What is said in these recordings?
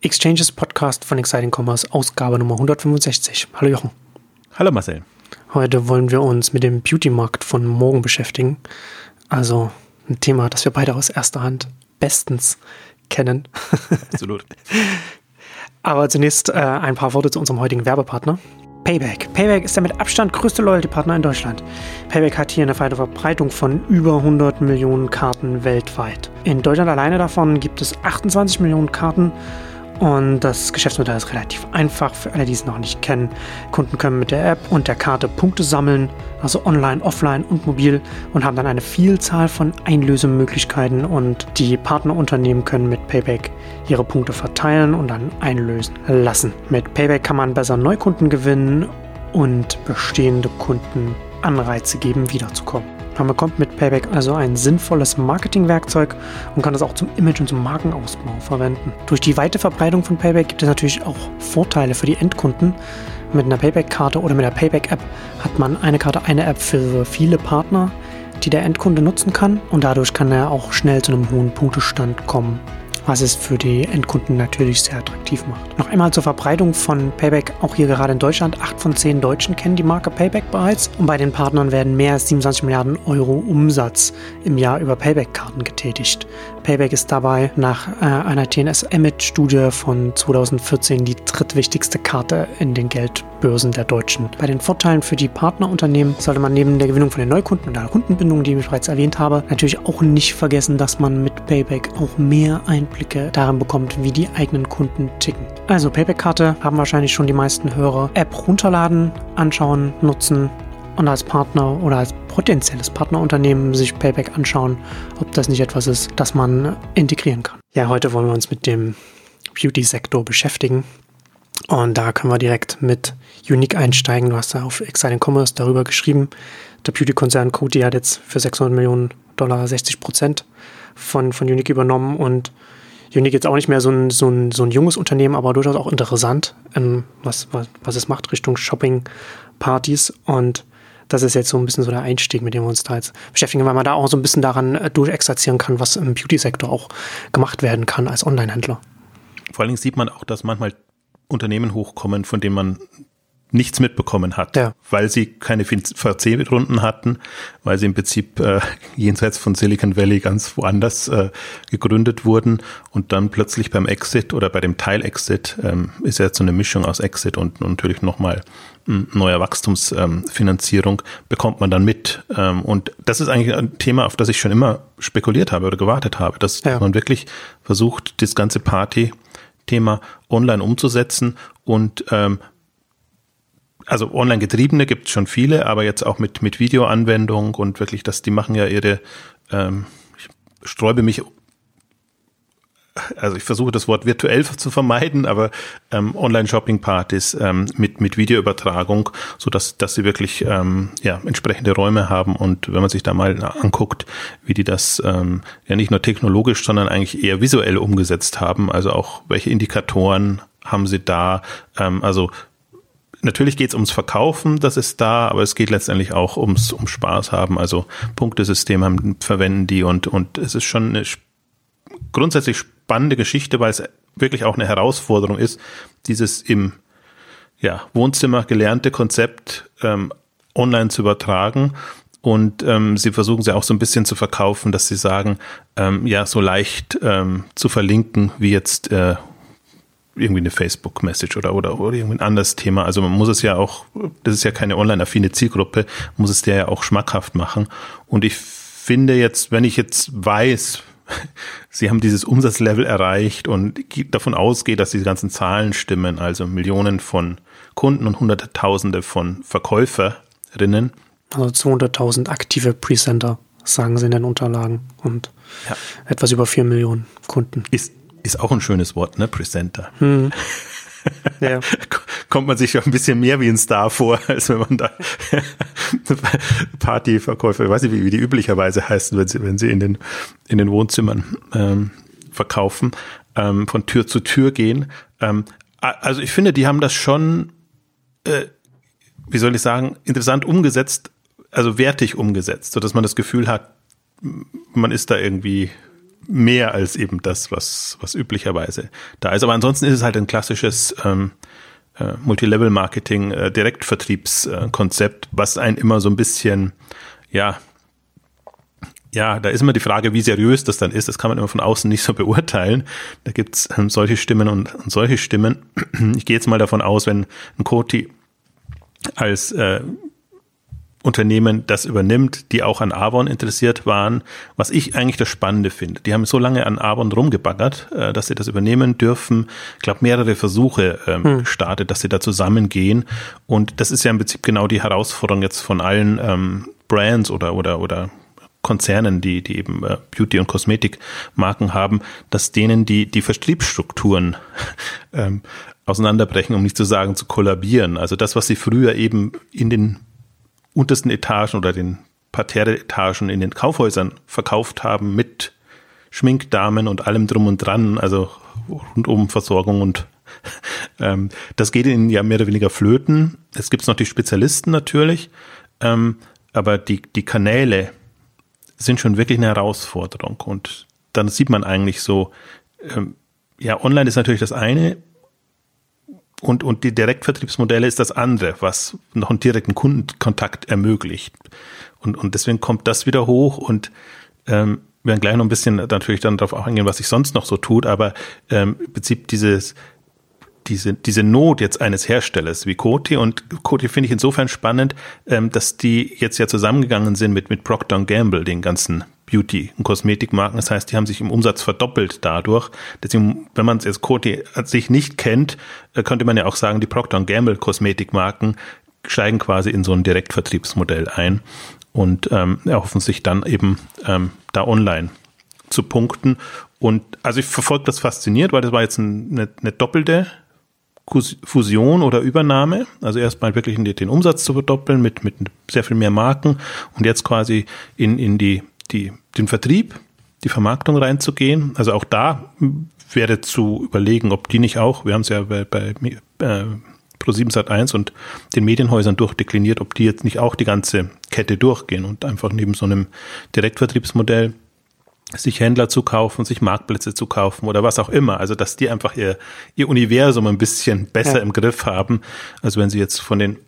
Exchanges Podcast von Exciting Commerce, Ausgabe Nummer 165. Hallo Jochen. Hallo Marcel. Heute wollen wir uns mit dem Beauty-Markt von morgen beschäftigen. Also ein Thema, das wir beide aus erster Hand bestens kennen. Absolut. Aber zunächst äh, ein paar Worte zu unserem heutigen Werbepartner. Payback. Payback ist der mit Abstand größte Loyalty-Partner in Deutschland. Payback hat hier eine weite Verbreitung von über 100 Millionen Karten weltweit. In Deutschland alleine davon gibt es 28 Millionen Karten und das Geschäftsmodell ist relativ einfach für alle, die es noch nicht kennen. Kunden können mit der App und der Karte Punkte sammeln, also online, offline und mobil und haben dann eine Vielzahl von Einlösemöglichkeiten und die Partnerunternehmen können mit Payback ihre Punkte verteilen und dann einlösen lassen. Mit Payback kann man besser Neukunden gewinnen und bestehende Kunden Anreize geben, wiederzukommen. Man bekommt mit Payback also ein sinnvolles Marketingwerkzeug und kann das auch zum Image- und zum Markenausbau verwenden. Durch die weite Verbreitung von Payback gibt es natürlich auch Vorteile für die Endkunden. Mit einer Payback-Karte oder mit der Payback-App hat man eine Karte, eine App für viele Partner, die der Endkunde nutzen kann und dadurch kann er auch schnell zu einem hohen Punktestand kommen was es für die Endkunden natürlich sehr attraktiv macht. Noch einmal zur Verbreitung von Payback, auch hier gerade in Deutschland. Acht von zehn Deutschen kennen die Marke Payback bereits und bei den Partnern werden mehr als 27 Milliarden Euro Umsatz im Jahr über Payback-Karten getätigt. Payback ist dabei nach äh, einer TNS-Image-Studie von 2014 die drittwichtigste Karte in den Geldbörsen der Deutschen. Bei den Vorteilen für die Partnerunternehmen sollte man neben der Gewinnung von den Neukunden und der Kundenbindung, die ich bereits erwähnt habe, natürlich auch nicht vergessen, dass man mit Payback auch mehr Einblicke darin bekommt, wie die eigenen Kunden ticken. Also Payback-Karte haben wahrscheinlich schon die meisten Hörer. App runterladen, anschauen, nutzen und als Partner oder als potenzielles Partnerunternehmen sich Payback anschauen, ob das nicht etwas ist, das man integrieren kann. Ja, heute wollen wir uns mit dem Beauty-Sektor beschäftigen. Und da können wir direkt mit Unique einsteigen. Du hast da auf Exciting Commerce darüber geschrieben. Der Beauty-Konzern Coty hat jetzt für 600 Millionen Dollar 60 Prozent von, von Unique übernommen und Unique jetzt auch nicht mehr so ein, so ein, so ein junges Unternehmen, aber durchaus auch interessant, ähm, was, was, was es macht Richtung Shopping-Partys und das ist jetzt so ein bisschen so der Einstieg, mit dem wir uns da jetzt beschäftigen, weil man da auch so ein bisschen daran äh, durchexerzieren kann, was im Beauty-Sektor auch gemacht werden kann als Online-Händler. Vor allen Dingen sieht man auch, dass manchmal Unternehmen hochkommen, von denen man nichts mitbekommen hat, ja. weil sie keine VC-Runden hatten, weil sie im Prinzip äh, jenseits von Silicon Valley ganz woanders äh, gegründet wurden und dann plötzlich beim Exit oder bei dem Teil-Exit ähm, ist ja so eine Mischung aus Exit und, und natürlich nochmal neuer Wachstumsfinanzierung bekommt man dann mit. Ähm, und das ist eigentlich ein Thema, auf das ich schon immer spekuliert habe oder gewartet habe, dass ja. man wirklich versucht, das ganze Party-Thema online umzusetzen und ähm, also online getriebene gibt es schon viele, aber jetzt auch mit, mit Videoanwendung und wirklich, dass die machen ja ihre, ähm, ich sträube mich, also ich versuche das Wort virtuell zu vermeiden, aber ähm, Online-Shopping-Partys ähm, mit, mit Videoübertragung, so dass, dass sie wirklich ähm, ja, entsprechende Räume haben und wenn man sich da mal anguckt, wie die das ähm, ja nicht nur technologisch, sondern eigentlich eher visuell umgesetzt haben, also auch welche Indikatoren haben sie da, ähm, also natürlich geht es ums Verkaufen, das ist da, aber es geht letztendlich auch ums, um Spaß haben. Also Punktesystem haben, verwenden die und, und es ist schon eine grundsätzlich spannende Geschichte, weil es wirklich auch eine Herausforderung ist, dieses im ja, Wohnzimmer gelernte Konzept ähm, online zu übertragen. Und ähm, sie versuchen sie auch so ein bisschen zu verkaufen, dass sie sagen, ähm, ja, so leicht ähm, zu verlinken wie jetzt äh, irgendwie eine Facebook-Message oder, oder, oder irgendwie ein anderes Thema. Also man muss es ja auch, das ist ja keine online-affine Zielgruppe, muss es der ja auch schmackhaft machen. Und ich finde jetzt, wenn ich jetzt weiß, Sie haben dieses Umsatzlevel erreicht und davon ausgehe, dass die ganzen Zahlen stimmen, also Millionen von Kunden und Hunderttausende von Verkäuferinnen. Also 200.000 aktive Presenter, sagen sie in den Unterlagen und ja. etwas über 4 Millionen Kunden. Ist ist auch ein schönes Wort, ne? Presenter. Hm. Ja. Kommt man sich ja ein bisschen mehr wie ein Star vor, als wenn man da Partyverkäufer, ich weiß nicht, wie, die üblicherweise heißen, wenn sie, wenn sie in den, in den Wohnzimmern ähm, verkaufen, ähm, von Tür zu Tür gehen. Ähm, also ich finde, die haben das schon, äh, wie soll ich sagen, interessant umgesetzt, also wertig umgesetzt, so dass man das Gefühl hat, man ist da irgendwie mehr als eben das, was, was üblicherweise da ist. Aber ansonsten ist es halt ein klassisches ähm, äh, Multilevel-Marketing, äh, Direktvertriebskonzept, was einen immer so ein bisschen, ja, ja, da ist immer die Frage, wie seriös das dann ist. Das kann man immer von außen nicht so beurteilen. Da gibt's ähm, solche Stimmen und, und, solche Stimmen. Ich gehe jetzt mal davon aus, wenn ein Koti als äh, Unternehmen das übernimmt, die auch an Avon interessiert waren, was ich eigentlich das Spannende finde. Die haben so lange an Avon rumgebaggert, äh, dass sie das übernehmen dürfen. Ich glaube, mehrere Versuche ähm, hm. gestartet, dass sie da zusammengehen. Und das ist ja im Prinzip genau die Herausforderung jetzt von allen ähm, Brands oder, oder, oder Konzernen, die, die eben äh, Beauty- und Kosmetikmarken haben, dass denen die, die Vertriebsstrukturen ähm, auseinanderbrechen, um nicht zu sagen zu kollabieren. Also das, was sie früher eben in den untersten Etagen oder den Parterre-Etagen in den Kaufhäusern verkauft haben mit Schminkdamen und allem drum und dran, also rundum Versorgung und ähm, das geht ihnen ja mehr oder weniger flöten. Es gibt noch die Spezialisten natürlich, ähm, aber die, die Kanäle, sind schon wirklich eine Herausforderung. Und dann sieht man eigentlich so, ähm, ja, online ist natürlich das eine und, und die Direktvertriebsmodelle ist das andere, was noch einen direkten Kundenkontakt ermöglicht. Und, und deswegen kommt das wieder hoch und ähm, wir werden gleich noch ein bisschen natürlich dann darauf eingehen, was sich sonst noch so tut, aber ähm, im Prinzip dieses diese, diese Not jetzt eines Herstellers wie Coty und Coty finde ich insofern spannend, ähm, dass die jetzt ja zusammengegangen sind mit, mit Procter Gamble, den ganzen Beauty- und Kosmetikmarken. Das heißt, die haben sich im Umsatz verdoppelt dadurch. Deswegen, wenn man es jetzt Coty an sich nicht kennt, äh, könnte man ja auch sagen, die Procter Gamble Kosmetikmarken steigen quasi in so ein Direktvertriebsmodell ein und ähm, erhoffen sich dann eben ähm, da online zu punkten. Und also ich verfolge das fasziniert, weil das war jetzt eine, eine doppelte Fusion oder Übernahme, also erstmal wirklich den Umsatz zu verdoppeln mit, mit sehr viel mehr Marken und jetzt quasi in, in die, die, den Vertrieb, die Vermarktung reinzugehen. Also auch da wäre zu überlegen, ob die nicht auch, wir haben es ja bei, bei äh, Pro7 Sat1 und den Medienhäusern durchdekliniert, ob die jetzt nicht auch die ganze Kette durchgehen und einfach neben so einem Direktvertriebsmodell sich Händler zu kaufen, sich Marktplätze zu kaufen oder was auch immer. Also dass die einfach ihr, ihr Universum ein bisschen besser ja. im Griff haben, als wenn sie jetzt von den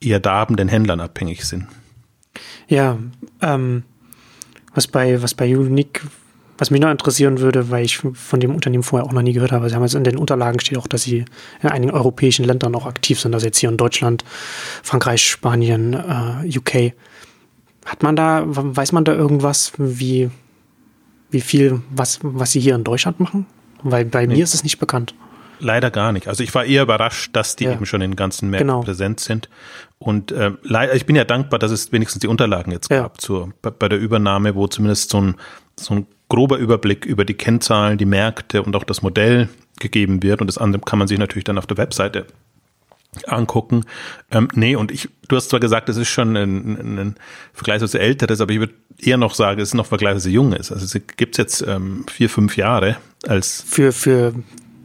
eher darbenden Händlern abhängig sind. Ja, ähm, was bei, was bei Unique, was mich noch interessieren würde, weil ich von dem Unternehmen vorher auch noch nie gehört habe. Sie haben jetzt in den Unterlagen steht auch, dass sie in einigen europäischen Ländern auch aktiv sind, also jetzt hier in Deutschland, Frankreich, Spanien, äh, UK. Hat man da, weiß man da irgendwas, wie, wie viel, was, was sie hier in Deutschland machen? Weil bei nee. mir ist es nicht bekannt. Leider gar nicht. Also ich war eher überrascht, dass die ja. eben schon in den ganzen Märkten genau. präsent sind. Und äh, ich bin ja dankbar, dass es wenigstens die Unterlagen jetzt ja. gab zur, bei, der Übernahme, wo zumindest so ein, so ein grober Überblick über die Kennzahlen, die Märkte und auch das Modell gegeben wird. Und das andere kann man sich natürlich dann auf der Webseite angucken. Ähm, nee, und ich, du hast zwar gesagt, es ist schon ein, ein, ein vergleichsweise älteres, aber ich würde eher noch sagen, es ist noch vergleichsweise junges. Also es gibt jetzt ähm, vier, fünf Jahre als. Für, für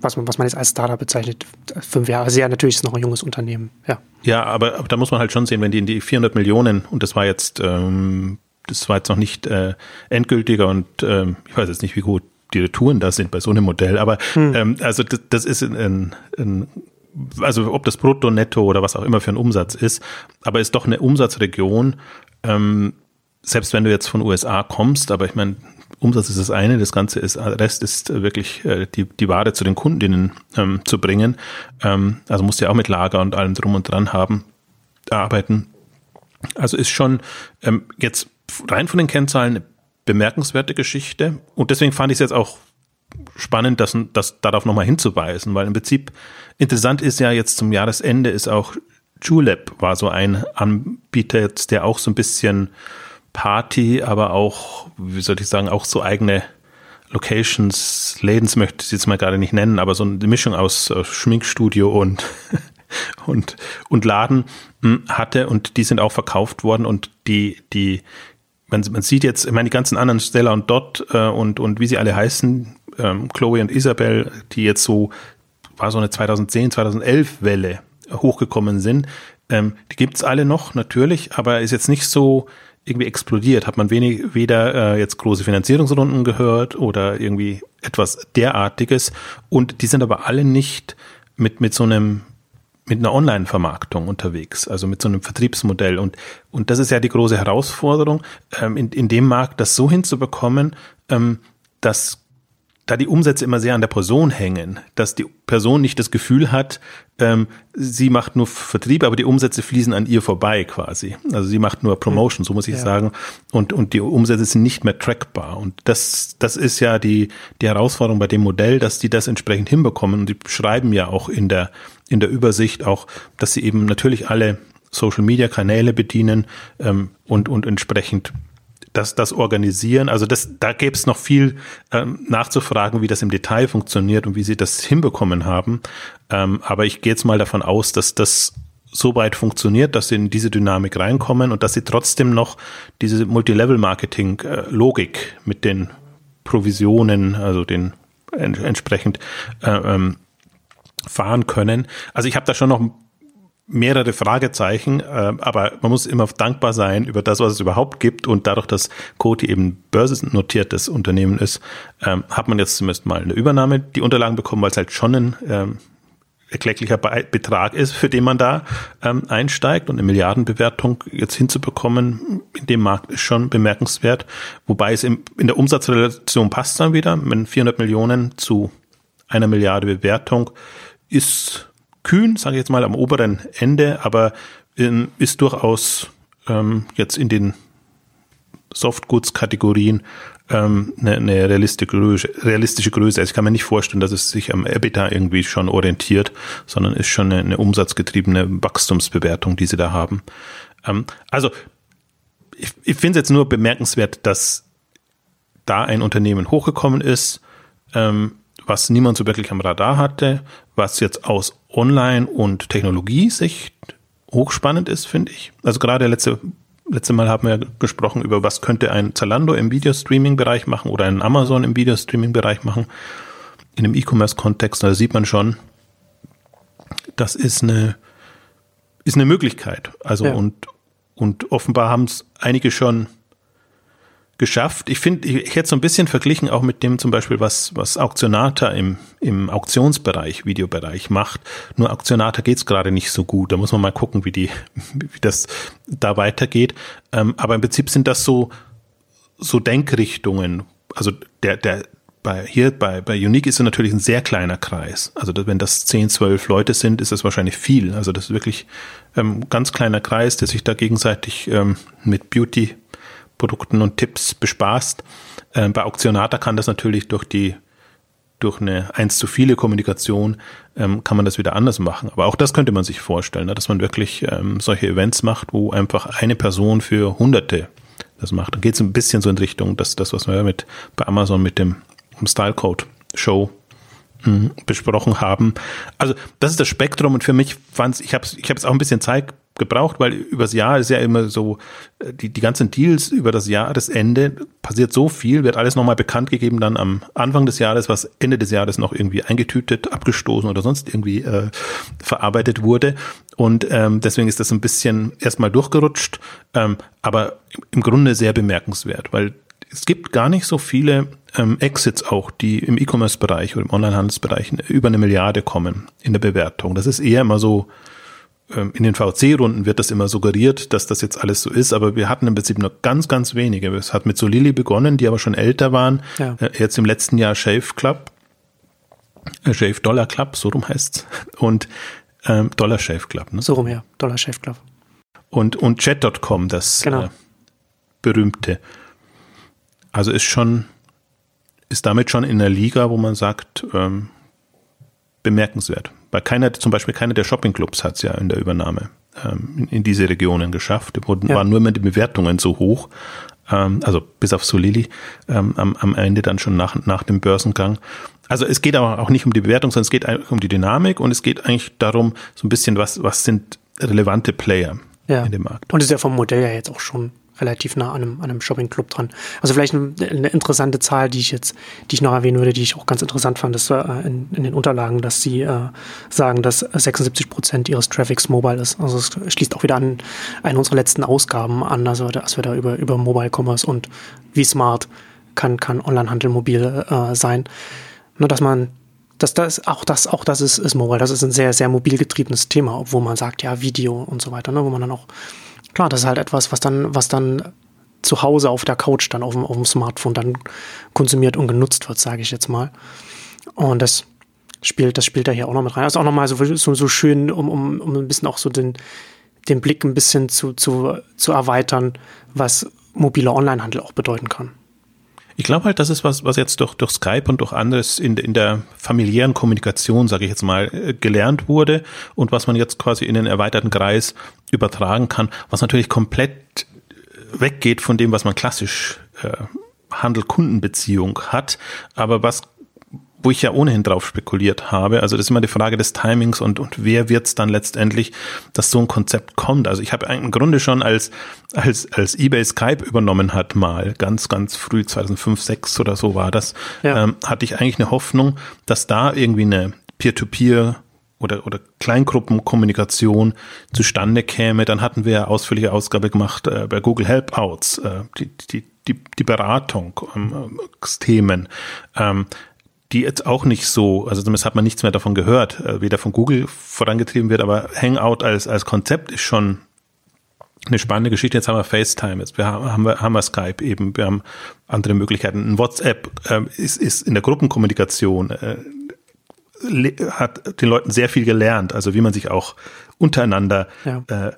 was man, was man jetzt als Startup bezeichnet, fünf Jahre. Also ja, natürlich ist es noch ein junges Unternehmen, ja. Ja, aber, aber da muss man halt schon sehen, wenn die in die 400 Millionen, und das war jetzt, ähm, das war jetzt noch nicht äh, endgültiger und ähm, ich weiß jetzt nicht, wie gut die Retouren da sind bei so einem Modell, aber hm. ähm, also das, das ist ein, ein also ob das Brutto, Netto oder was auch immer für ein Umsatz ist, aber ist doch eine Umsatzregion, ähm, selbst wenn du jetzt von USA kommst, aber ich meine, Umsatz ist das eine, das Ganze ist, Rest ist wirklich äh, die, die Ware zu den Kundinnen ähm, zu bringen. Ähm, also musst du ja auch mit Lager und allem drum und dran haben, arbeiten. Also ist schon ähm, jetzt rein von den Kennzahlen eine bemerkenswerte Geschichte. Und deswegen fand ich es jetzt auch spannend, das, das darauf nochmal hinzuweisen, weil im Prinzip interessant ist ja jetzt zum Jahresende ist auch Julep war so ein Anbieter jetzt, der auch so ein bisschen Party, aber auch, wie soll ich sagen, auch so eigene Locations, Lädens möchte ich jetzt mal gerade nicht nennen, aber so eine Mischung aus Schminkstudio und und und Laden hm, hatte und die sind auch verkauft worden und die die man, man sieht jetzt, ich meine die ganzen anderen Stella und Dot äh, und und wie sie alle heißen, ähm, Chloe und Isabel, die jetzt so, war so eine 2010, 2011 Welle hochgekommen sind, ähm, die gibt's alle noch, natürlich, aber ist jetzt nicht so irgendwie explodiert. Hat man wenig, weder äh, jetzt große Finanzierungsrunden gehört oder irgendwie etwas derartiges. Und die sind aber alle nicht mit, mit so einem mit einer Online-Vermarktung unterwegs, also mit so einem Vertriebsmodell. Und, und das ist ja die große Herausforderung, ähm, in, in dem Markt das so hinzubekommen, ähm, dass da die Umsätze immer sehr an der Person hängen, dass die Person nicht das Gefühl hat, ähm, sie macht nur Vertrieb, aber die Umsätze fließen an ihr vorbei quasi. Also sie macht nur Promotion, so muss ich ja. sagen. Und, und die Umsätze sind nicht mehr trackbar. Und das, das ist ja die, die Herausforderung bei dem Modell, dass die das entsprechend hinbekommen. Und die schreiben ja auch in der, in der Übersicht auch, dass sie eben natürlich alle Social Media Kanäle bedienen ähm, und, und entsprechend das, das organisieren. Also das, da gäbe es noch viel ähm, nachzufragen, wie das im Detail funktioniert und wie sie das hinbekommen haben. Ähm, aber ich gehe jetzt mal davon aus, dass das so weit funktioniert, dass sie in diese Dynamik reinkommen und dass sie trotzdem noch diese Multilevel-Marketing-Logik mit den Provisionen, also den entsprechend äh, ähm, fahren können. Also ich habe da schon noch mehrere Fragezeichen, äh, aber man muss immer dankbar sein über das, was es überhaupt gibt. Und dadurch, dass Coty eben börsennotiertes Unternehmen ist, ähm, hat man jetzt zumindest mal eine Übernahme, die Unterlagen bekommen, weil es halt schon ein ähm, erklecklicher Betrag ist, für den man da ähm, einsteigt. Und eine Milliardenbewertung jetzt hinzubekommen in dem Markt ist schon bemerkenswert, wobei es im, in der Umsatzrelation passt dann wieder, wenn 400 Millionen zu einer Milliarde Bewertung ist kühn, sage ich jetzt mal, am oberen Ende, aber ähm, ist durchaus ähm, jetzt in den Softgoods-Kategorien ähm, eine, eine realistische, Größe, realistische Größe. Also ich kann mir nicht vorstellen, dass es sich am EBITDA irgendwie schon orientiert, sondern ist schon eine, eine umsatzgetriebene Wachstumsbewertung, die sie da haben. Ähm, also ich, ich finde es jetzt nur bemerkenswert, dass da ein Unternehmen hochgekommen ist, ähm, was niemand so wirklich am Radar hatte, was jetzt aus Online- und Technologiesicht hochspannend ist, finde ich. Also gerade letzte letzte Mal haben wir gesprochen über, was könnte ein Zalando im Videostreaming-Bereich machen oder ein Amazon im Videostreaming-Bereich machen. In einem E-Commerce-Kontext, da sieht man schon, das ist eine, ist eine Möglichkeit. Also ja. und, und offenbar haben es einige schon geschafft. Ich finde, ich, ich hätte so ein bisschen verglichen auch mit dem zum Beispiel, was, was Auktionata im, im Auktionsbereich, Videobereich macht. Nur Auktionata geht's gerade nicht so gut. Da muss man mal gucken, wie die, wie das da weitergeht. Ähm, aber im Prinzip sind das so, so Denkrichtungen. Also der, der, bei, hier bei, bei Unique ist es natürlich ein sehr kleiner Kreis. Also wenn das 10, 12 Leute sind, ist das wahrscheinlich viel. Also das ist wirklich ähm, ganz kleiner Kreis, der sich da gegenseitig ähm, mit Beauty Produkten und Tipps bespaßt. Äh, bei Auktionata kann das natürlich durch die durch eine eins zu viele Kommunikation ähm, kann man das wieder anders machen. Aber auch das könnte man sich vorstellen, ne, dass man wirklich ähm, solche Events macht, wo einfach eine Person für Hunderte das macht. Dann geht es ein bisschen so in Richtung, dass das, was wir mit bei Amazon mit dem Style Code Show mh, besprochen haben. Also das ist das Spektrum und für mich fand ich habe ich habe es auch ein bisschen Zeit gebraucht, weil übers Jahr ist ja immer so, äh, die, die ganzen Deals über das Jahresende passiert so viel, wird alles nochmal bekannt gegeben dann am Anfang des Jahres, was Ende des Jahres noch irgendwie eingetütet, abgestoßen oder sonst irgendwie äh, verarbeitet wurde. Und ähm, deswegen ist das ein bisschen erstmal durchgerutscht, ähm, aber im Grunde sehr bemerkenswert, weil es gibt gar nicht so viele ähm, Exits auch, die im E-Commerce-Bereich oder im Onlinehandelsbereich über eine Milliarde kommen in der Bewertung. Das ist eher immer so in den VC-Runden wird das immer suggeriert, dass das jetzt alles so ist, aber wir hatten im Prinzip nur ganz, ganz wenige. Es hat mit Solili begonnen, die aber schon älter waren. Ja. Äh, jetzt im letzten Jahr Shave Club, äh, Shave Dollar Club, so rum heißt's. Und ähm, Dollar Shave Club. Ne? So rum, ja. Dollar Shave Club. Und, und Chat.com, das genau. äh, berühmte. Also ist schon, ist damit schon in der Liga, wo man sagt, ähm, bemerkenswert. Bei keiner, zum Beispiel keiner der Shoppingclubs hat es ja in der Übernahme ähm, in, diese Regionen geschafft. Da wurden, ja. waren nur immer die Bewertungen so hoch, ähm, also bis auf Solili ähm, am, am Ende dann schon nach, nach dem Börsengang. Also es geht aber auch nicht um die Bewertung, sondern es geht um die Dynamik und es geht eigentlich darum, so ein bisschen, was, was sind relevante Player ja. in dem Markt. Und ist ja vom Modell ja jetzt auch schon relativ nah an einem, an einem Shopping-Club dran. Also vielleicht eine, interessante Zahl, die ich jetzt, die ich noch erwähnen würde, die ich auch ganz interessant fand, ist äh, in, in, den Unterlagen, dass sie äh, sagen, dass 76 Prozent ihres Traffics mobile ist. Also es schließt auch wieder an eine unserer letzten Ausgaben an, also als wir da über, über Mobile Commerce und wie smart kann, kann Onlinehandel mobil äh, sein. Nur dass man dass das auch das auch das ist, ist mobile. Das ist ein sehr sehr mobil getriebenes Thema, obwohl man sagt ja Video und so weiter, ne, wo man dann auch klar, das ist halt etwas, was dann was dann zu Hause auf der Couch dann auf dem, auf dem Smartphone dann konsumiert und genutzt wird, sage ich jetzt mal. Und das spielt das spielt da hier auch noch mit rein. Also auch nochmal so, so so schön, um um um ein bisschen auch so den den Blick ein bisschen zu zu zu erweitern, was mobiler Onlinehandel auch bedeuten kann. Ich glaube halt, das ist was, was jetzt durch, durch Skype und durch anderes in, in der familiären Kommunikation, sage ich jetzt mal, äh, gelernt wurde und was man jetzt quasi in den erweiterten Kreis übertragen kann, was natürlich komplett weggeht von dem, was man klassisch äh, Handel-Kundenbeziehung hat, aber was wo ich ja ohnehin drauf spekuliert habe. Also das ist immer die Frage des Timings und, und wer wird es dann letztendlich, dass so ein Konzept kommt. Also ich habe im Grunde schon als, als, als eBay Skype übernommen hat mal, ganz, ganz früh, 2005, 2006 oder so war das, ja. ähm, hatte ich eigentlich eine Hoffnung, dass da irgendwie eine Peer-to-Peer oder, oder Kleingruppenkommunikation zustande käme. Dann hatten wir ja ausführliche Ausgabe gemacht äh, bei Google Helpouts, äh, die, die, die, die Beratung, ähm, Themen. Ähm, die jetzt auch nicht so, also zumindest hat man nichts mehr davon gehört, äh, weder von Google vorangetrieben wird, aber Hangout als, als Konzept ist schon eine spannende Geschichte. Jetzt haben wir FaceTime, jetzt wir haben, wir, haben wir Skype eben, wir haben andere Möglichkeiten. Ein WhatsApp äh, ist, ist in der Gruppenkommunikation, äh, hat den Leuten sehr viel gelernt, also wie man sich auch untereinander ja. äh,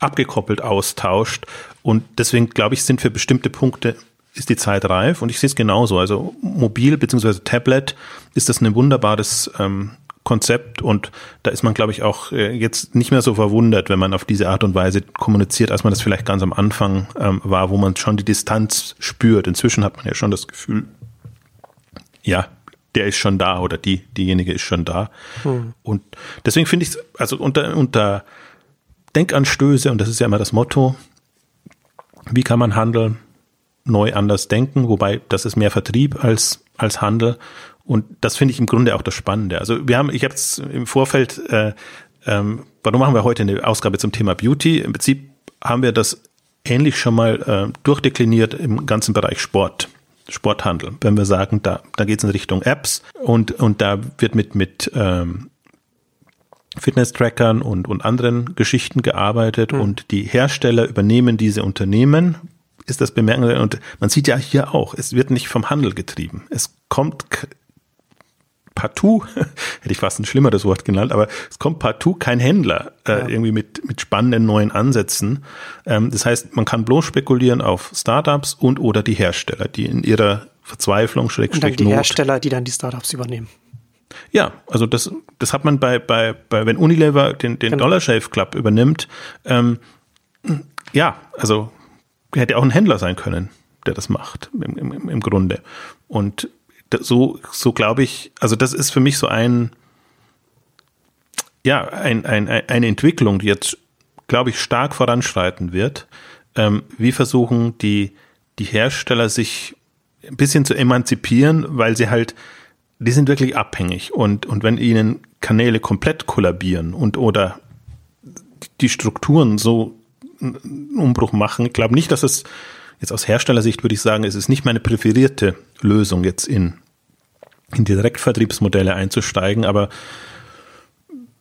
abgekoppelt austauscht. Und deswegen glaube ich, sind für bestimmte Punkte ist die Zeit reif und ich sehe es genauso. Also mobil bzw. Tablet ist das ein wunderbares ähm, Konzept und da ist man, glaube ich, auch äh, jetzt nicht mehr so verwundert, wenn man auf diese Art und Weise kommuniziert, als man das vielleicht ganz am Anfang ähm, war, wo man schon die Distanz spürt. Inzwischen hat man ja schon das Gefühl, ja, der ist schon da oder die, diejenige ist schon da. Hm. Und deswegen finde ich es, also unter, unter Denkanstöße, und das ist ja immer das Motto, wie kann man handeln, neu anders denken, wobei das ist mehr Vertrieb als, als Handel. Und das finde ich im Grunde auch das Spannende. Also wir haben, ich habe es im Vorfeld, äh, ähm, warum machen wir heute eine Ausgabe zum Thema Beauty? Im Prinzip haben wir das ähnlich schon mal äh, durchdekliniert im ganzen Bereich Sport. Sporthandel. Wenn wir sagen, da, da geht es in Richtung Apps und, und da wird mit, mit ähm, Fitness-Trackern und, und anderen Geschichten gearbeitet mhm. und die Hersteller übernehmen diese Unternehmen, ist das bemerkenswert. Und man sieht ja hier auch, es wird nicht vom Handel getrieben. Es kommt partout, hätte ich fast ein schlimmeres Wort genannt, aber es kommt partout kein Händler äh, ja. irgendwie mit, mit spannenden neuen Ansätzen. Ähm, das heißt, man kann bloß spekulieren auf Startups und oder die Hersteller, die in ihrer Verzweiflung, Schrägstrich Und dann die Not, Hersteller, die dann die Startups übernehmen. Ja, also das, das hat man bei, bei, bei wenn Unilever den, den genau. Dollar Shave Club übernimmt, ähm, ja, also hätte auch ein Händler sein können, der das macht, im, im, im Grunde. Und so, so glaube ich, also das ist für mich so ein, ja, ein, ein, eine Entwicklung, die jetzt, glaube ich, stark voranschreiten wird. Ähm, wie versuchen die, die Hersteller sich ein bisschen zu emanzipieren, weil sie halt, die sind wirklich abhängig und, und wenn ihnen Kanäle komplett kollabieren und oder die Strukturen so einen Umbruch machen. Ich glaube nicht, dass es jetzt aus Herstellersicht würde ich sagen, es ist nicht meine präferierte Lösung, jetzt in, in Direktvertriebsmodelle einzusteigen, aber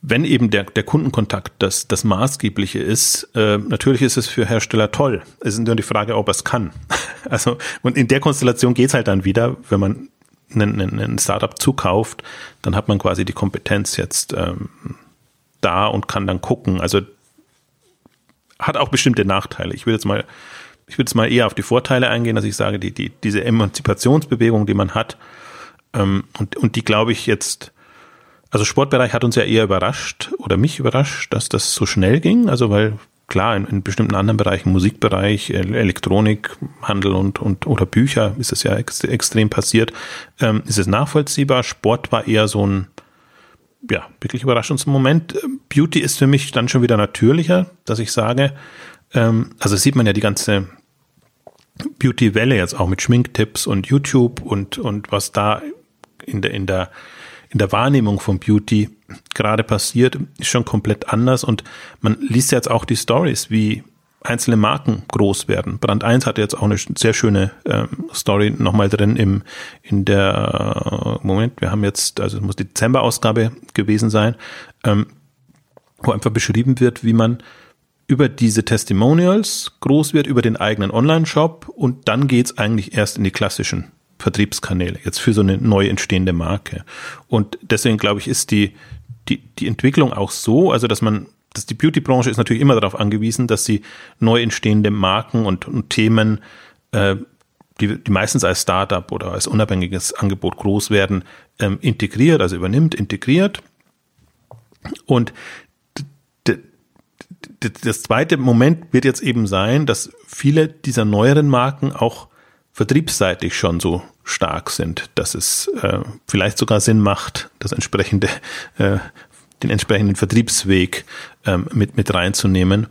wenn eben der, der Kundenkontakt das, das Maßgebliche ist, äh, natürlich ist es für Hersteller toll. Es ist nur die Frage, ob er es kann. Also, und in der Konstellation geht's halt dann wieder, wenn man einen, einen Startup zukauft, dann hat man quasi die Kompetenz jetzt ähm, da und kann dann gucken. Also hat auch bestimmte Nachteile. Ich will jetzt mal, ich will jetzt mal eher auf die Vorteile eingehen, dass ich sage, die, die, diese Emanzipationsbewegung, die man hat, ähm, und, und die glaube ich jetzt, also Sportbereich hat uns ja eher überrascht oder mich überrascht, dass das so schnell ging. Also weil klar, in, in bestimmten anderen Bereichen, Musikbereich, Elektronik, Handel und, und oder Bücher ist es ja ex, extrem passiert, ähm, ist es nachvollziehbar. Sport war eher so ein ja, wirklich Überraschungsmoment. Beauty ist für mich dann schon wieder natürlicher, dass ich sage, ähm, also sieht man ja die ganze, Beauty Welle jetzt auch mit Schminktipps und YouTube und, und was da in der, in der, in der Wahrnehmung von Beauty gerade passiert, ist schon komplett anders und man liest jetzt auch die Stories, wie einzelne Marken groß werden. Brand 1 hatte jetzt auch eine sehr schöne ähm, Story nochmal drin im, in der, äh, Moment, wir haben jetzt, also es muss die Dezember-Ausgabe gewesen sein, ähm, wo einfach beschrieben wird, wie man über diese Testimonials groß wird, über den eigenen Online-Shop und dann geht's eigentlich erst in die klassischen Vertriebskanäle, jetzt für so eine neu entstehende Marke. Und deswegen glaube ich, ist die, die, die Entwicklung auch so, also dass man dass die Beauty-Branche ist natürlich immer darauf angewiesen, dass sie neu entstehende Marken und, und Themen, äh, die, die meistens als Startup oder als unabhängiges Angebot groß werden, ähm, integriert, also übernimmt, integriert. Und das zweite Moment wird jetzt eben sein, dass viele dieser neueren Marken auch vertriebsseitig schon so stark sind, dass es äh, vielleicht sogar Sinn macht, das entsprechende äh, den entsprechenden Vertriebsweg ähm, mit, mit reinzunehmen.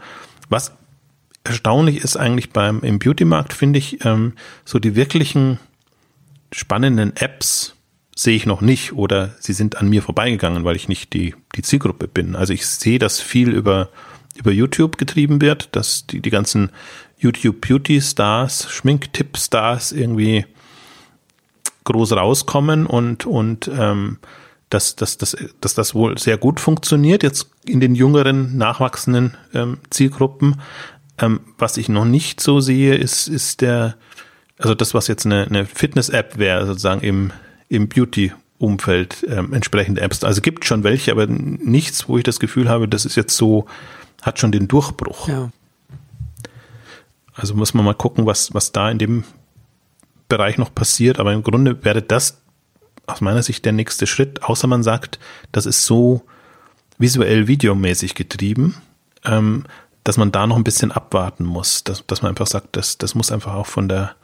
Was erstaunlich ist eigentlich beim im Beauty-Markt, finde ich, ähm, so die wirklichen spannenden Apps sehe ich noch nicht oder sie sind an mir vorbeigegangen, weil ich nicht die, die Zielgruppe bin. Also ich sehe, dass viel über, über YouTube getrieben wird, dass die, die ganzen YouTube Beauty Stars, Schminktipp Stars irgendwie groß rauskommen und, und ähm, dass, dass, dass, dass das wohl sehr gut funktioniert, jetzt in den jüngeren, nachwachsenden ähm, Zielgruppen. Ähm, was ich noch nicht so sehe, ist, ist der, also das, was jetzt eine, eine Fitness-App wäre, sozusagen im, im Beauty-Umfeld ähm, entsprechende Apps. Also gibt schon welche, aber nichts, wo ich das Gefühl habe, das ist jetzt so, hat schon den Durchbruch. Ja. Also muss man mal gucken, was, was da in dem Bereich noch passiert. Aber im Grunde wäre das aus meiner Sicht der nächste Schritt, außer man sagt, das ist so visuell videomäßig getrieben, ähm, dass man da noch ein bisschen abwarten muss, dass, dass man einfach sagt, das, das muss einfach auch von der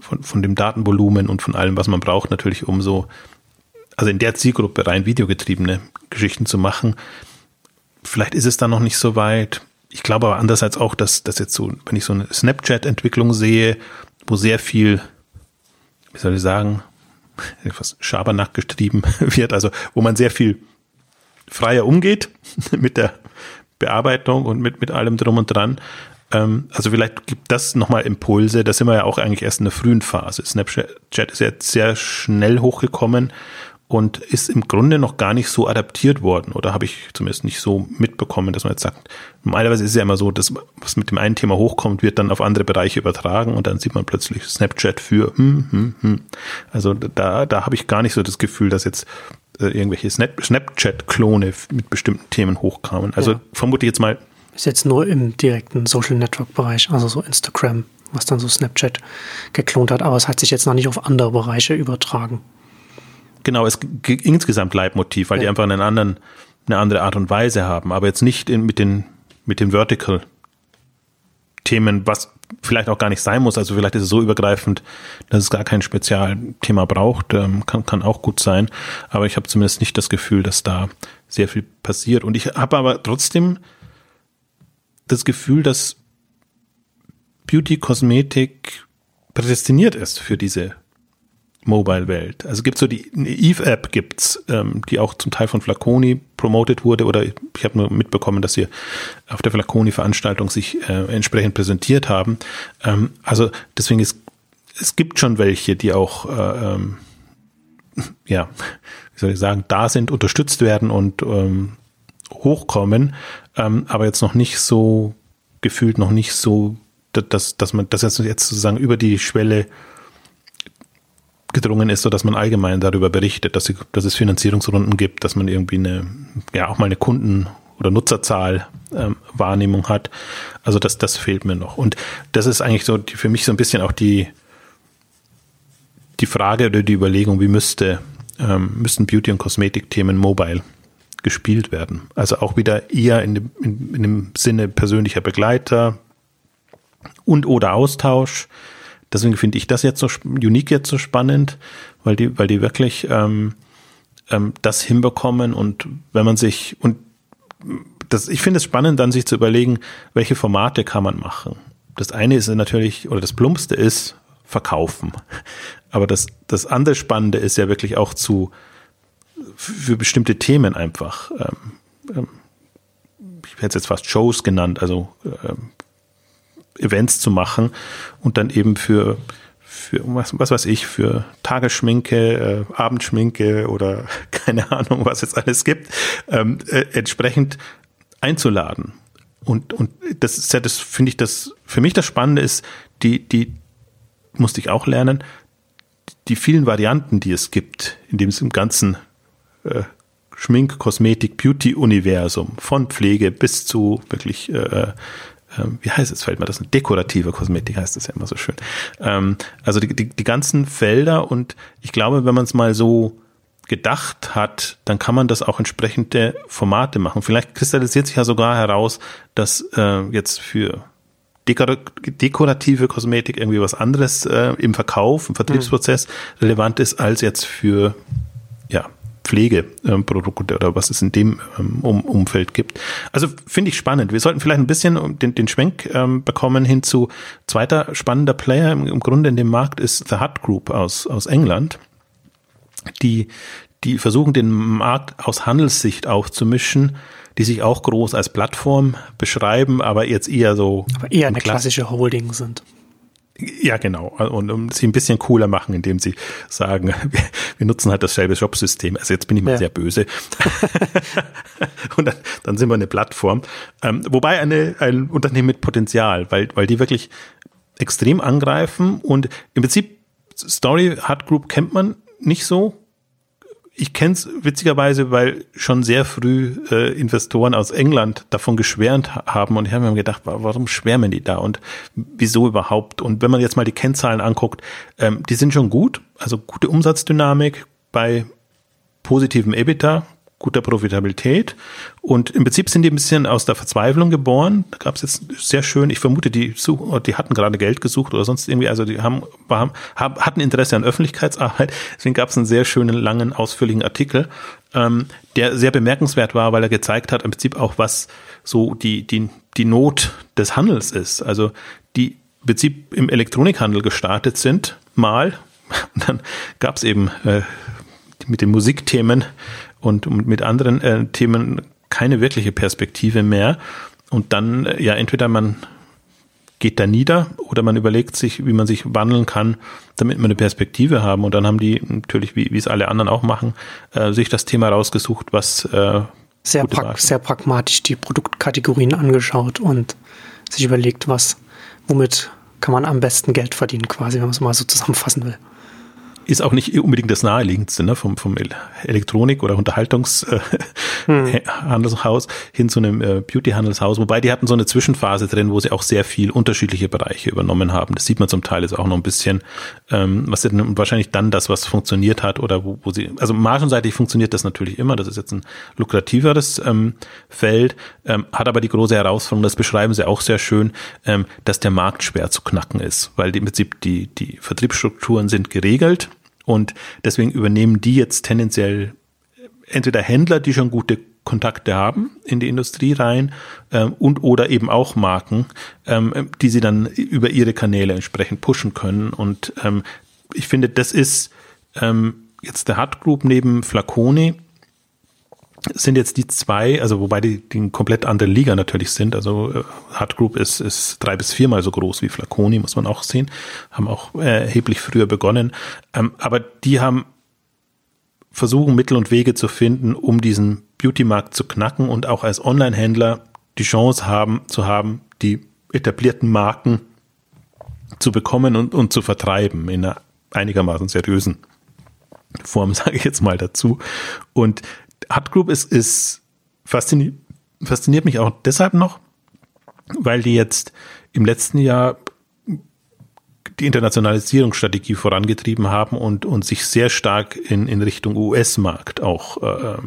von, von dem Datenvolumen und von allem, was man braucht, natürlich um so, also in der Zielgruppe rein videogetriebene Geschichten zu machen. Vielleicht ist es da noch nicht so weit. Ich glaube aber andererseits auch, dass, dass jetzt so, wenn ich so eine Snapchat-Entwicklung sehe, wo sehr viel, wie soll ich sagen, etwas Schabernack getrieben wird, also wo man sehr viel freier umgeht mit der Bearbeitung und mit, mit allem drum und dran. Ähm, also vielleicht gibt das nochmal Impulse, da sind wir ja auch eigentlich erst in der frühen Phase. Snapchat ist jetzt sehr schnell hochgekommen und ist im Grunde noch gar nicht so adaptiert worden oder habe ich zumindest nicht so mitbekommen, dass man jetzt sagt, normalerweise ist es ja immer so, dass was mit dem einen Thema hochkommt, wird dann auf andere Bereiche übertragen und dann sieht man plötzlich Snapchat für hm, hm, hm. Also da, da habe ich gar nicht so das Gefühl, dass jetzt äh, irgendwelche Snap Snapchat-Klone mit bestimmten Themen hochkamen. Also ja. vermute ich jetzt mal. Ist jetzt nur im direkten Social Network-Bereich, also so Instagram, was dann so Snapchat geklont hat, aber es hat sich jetzt noch nicht auf andere Bereiche übertragen. Genau, es insgesamt Leitmotiv, weil ja. die einfach einen anderen, eine andere Art und Weise haben, aber jetzt nicht in, mit den, mit den Vertical Themen, was vielleicht auch gar nicht sein muss. Also vielleicht ist es so übergreifend, dass es gar kein Spezialthema braucht. Ähm, kann, kann auch gut sein. Aber ich habe zumindest nicht das Gefühl, dass da sehr viel passiert. Und ich habe aber trotzdem das Gefühl, dass Beauty Kosmetik prädestiniert ist für diese Mobile-Welt. Also gibt so die Eve-App gibt's, ähm, die auch zum Teil von Flaconi promoted wurde oder ich habe nur mitbekommen, dass sie auf der Flaconi-Veranstaltung sich äh, entsprechend präsentiert haben. Ähm, also deswegen ist es gibt schon welche, die auch äh, ähm, ja, wie soll ich sagen, da sind, unterstützt werden und ähm, hochkommen, ähm, aber jetzt noch nicht so gefühlt noch nicht so, dass, dass man das jetzt sozusagen über die Schwelle gedrungen ist, so dass man allgemein darüber berichtet, dass, sie, dass es Finanzierungsrunden gibt, dass man irgendwie eine, ja auch mal eine Kunden- oder Nutzerzahl ähm, hat. Also das, das fehlt mir noch. Und das ist eigentlich so die, für mich so ein bisschen auch die, die Frage oder die Überlegung, wie müsste, ähm, müssten Beauty- und Kosmetik-Themen mobile gespielt werden. Also auch wieder eher in dem, in, in dem Sinne persönlicher Begleiter und oder Austausch Deswegen finde ich das jetzt so unique jetzt so spannend, weil die, weil die wirklich ähm, ähm, das hinbekommen und wenn man sich und das, ich finde es spannend, dann sich zu überlegen, welche Formate kann man machen. das eine ist natürlich, oder das Plumpste ist, verkaufen. Aber das, das andere Spannende ist ja wirklich auch zu, für bestimmte Themen einfach, ähm, ähm, ich hätte es jetzt fast Shows genannt, also ähm, Events zu machen und dann eben für, für was, was weiß ich, für Tagesschminke, äh, Abendschminke oder keine Ahnung, was es alles gibt, ähm, äh, entsprechend einzuladen. Und, und das ist ja das, finde ich, das, für mich das Spannende ist, die, die, musste ich auch lernen, die vielen Varianten, die es gibt, in dem es im ganzen äh, Schmink, Kosmetik, Beauty-Universum, von Pflege bis zu wirklich, äh, äh, wie heißt es, fällt mir das, dekorative Kosmetik heißt das ja immer so schön. Ähm, also die, die, die ganzen Felder und ich glaube, wenn man es mal so gedacht hat, dann kann man das auch entsprechende Formate machen. Vielleicht kristallisiert sich ja sogar heraus, dass äh, jetzt für dekor dekorative Kosmetik irgendwie was anderes äh, im Verkauf, im Vertriebsprozess mhm. relevant ist, als jetzt für ja, Pflegeprodukte oder was es in dem ähm, um, Umfeld gibt. Also finde ich spannend. Wir sollten vielleicht ein bisschen den, den Schwenk ähm, bekommen hin zu zweiter spannender Player im, im Grunde in dem Markt ist The Hut Group aus, aus England, die, die versuchen den Markt aus Handelssicht aufzumischen, die sich auch groß als Plattform beschreiben, aber jetzt eher so. Aber eher eine klassische Holding sind. Ja, genau. Und um sie ein bisschen cooler machen, indem sie sagen, wir, wir nutzen halt dasselbe Shop-System. Also jetzt bin ich mal ja. sehr böse. und dann, dann, sind wir eine Plattform. Ähm, wobei eine, ein Unternehmen mit Potenzial, weil, weil die wirklich extrem angreifen und im Prinzip Story Hard Group kennt man nicht so ich kenne es witzigerweise, weil schon sehr früh äh, Investoren aus England davon geschwärmt haben und ich habe mir gedacht, warum schwärmen die da und wieso überhaupt? Und wenn man jetzt mal die Kennzahlen anguckt, ähm, die sind schon gut, also gute Umsatzdynamik bei positivem EBITDA, guter Profitabilität. Und im Prinzip sind die ein bisschen aus der Verzweiflung geboren. Da gab es jetzt sehr schön, ich vermute, die, suchen, die hatten gerade Geld gesucht oder sonst irgendwie, also die haben, haben hatten Interesse an Öffentlichkeitsarbeit. Deswegen gab es einen sehr schönen, langen, ausführlichen Artikel, ähm, der sehr bemerkenswert war, weil er gezeigt hat, im Prinzip auch, was so die, die, die Not des Handels ist. Also die im Prinzip im Elektronikhandel gestartet sind, mal. Und dann gab es eben äh, mit den Musikthemen und mit anderen äh, Themen keine wirkliche Perspektive mehr. Und dann, äh, ja, entweder man geht da nieder oder man überlegt sich, wie man sich wandeln kann, damit wir eine Perspektive haben. Und dann haben die natürlich, wie, wie es alle anderen auch machen, äh, sich das Thema rausgesucht, was äh, sehr, pra sehr pragmatisch die Produktkategorien angeschaut und sich überlegt, was, womit kann man am besten Geld verdienen, quasi, wenn man es mal so zusammenfassen will ist auch nicht unbedingt das naheliegendste, ne? vom, vom Elektronik- oder Unterhaltungshandelshaus äh, hm. hin zu einem äh, Beauty-Handelshaus. Wobei die hatten so eine Zwischenphase drin, wo sie auch sehr viel unterschiedliche Bereiche übernommen haben. Das sieht man zum Teil jetzt auch noch ein bisschen, ähm, was denn wahrscheinlich dann das, was funktioniert hat oder wo, wo sie, also margenseitig funktioniert das natürlich immer. Das ist jetzt ein lukrativeres ähm, Feld, ähm, hat aber die große Herausforderung, das beschreiben sie auch sehr schön, ähm, dass der Markt schwer zu knacken ist, weil die, im Prinzip die, die Vertriebsstrukturen sind geregelt und deswegen übernehmen die jetzt tendenziell entweder Händler, die schon gute Kontakte haben in die Industrie rein ähm, und oder eben auch Marken, ähm, die sie dann über ihre Kanäle entsprechend pushen können. Und ähm, ich finde, das ist ähm, jetzt der Hut Group neben Flaconi sind jetzt die zwei, also wobei die, die eine komplett andere Liga natürlich sind. Also äh, Hut Group ist, ist drei bis viermal so groß wie Flaconi, muss man auch sehen. Haben auch äh, erheblich früher begonnen. Ähm, aber die haben versuchen, Mittel und Wege zu finden, um diesen Beauty-Markt zu knacken und auch als Online-Händler die Chance haben, zu haben, die etablierten Marken zu bekommen und, und zu vertreiben in einer einigermaßen seriösen Form, sage ich jetzt mal dazu. Und Hut Group ist, ist fasziniert, fasziniert mich auch deshalb noch, weil die jetzt im letzten Jahr die Internationalisierungsstrategie vorangetrieben haben und, und sich sehr stark in, in Richtung US-Markt auch äh, äh,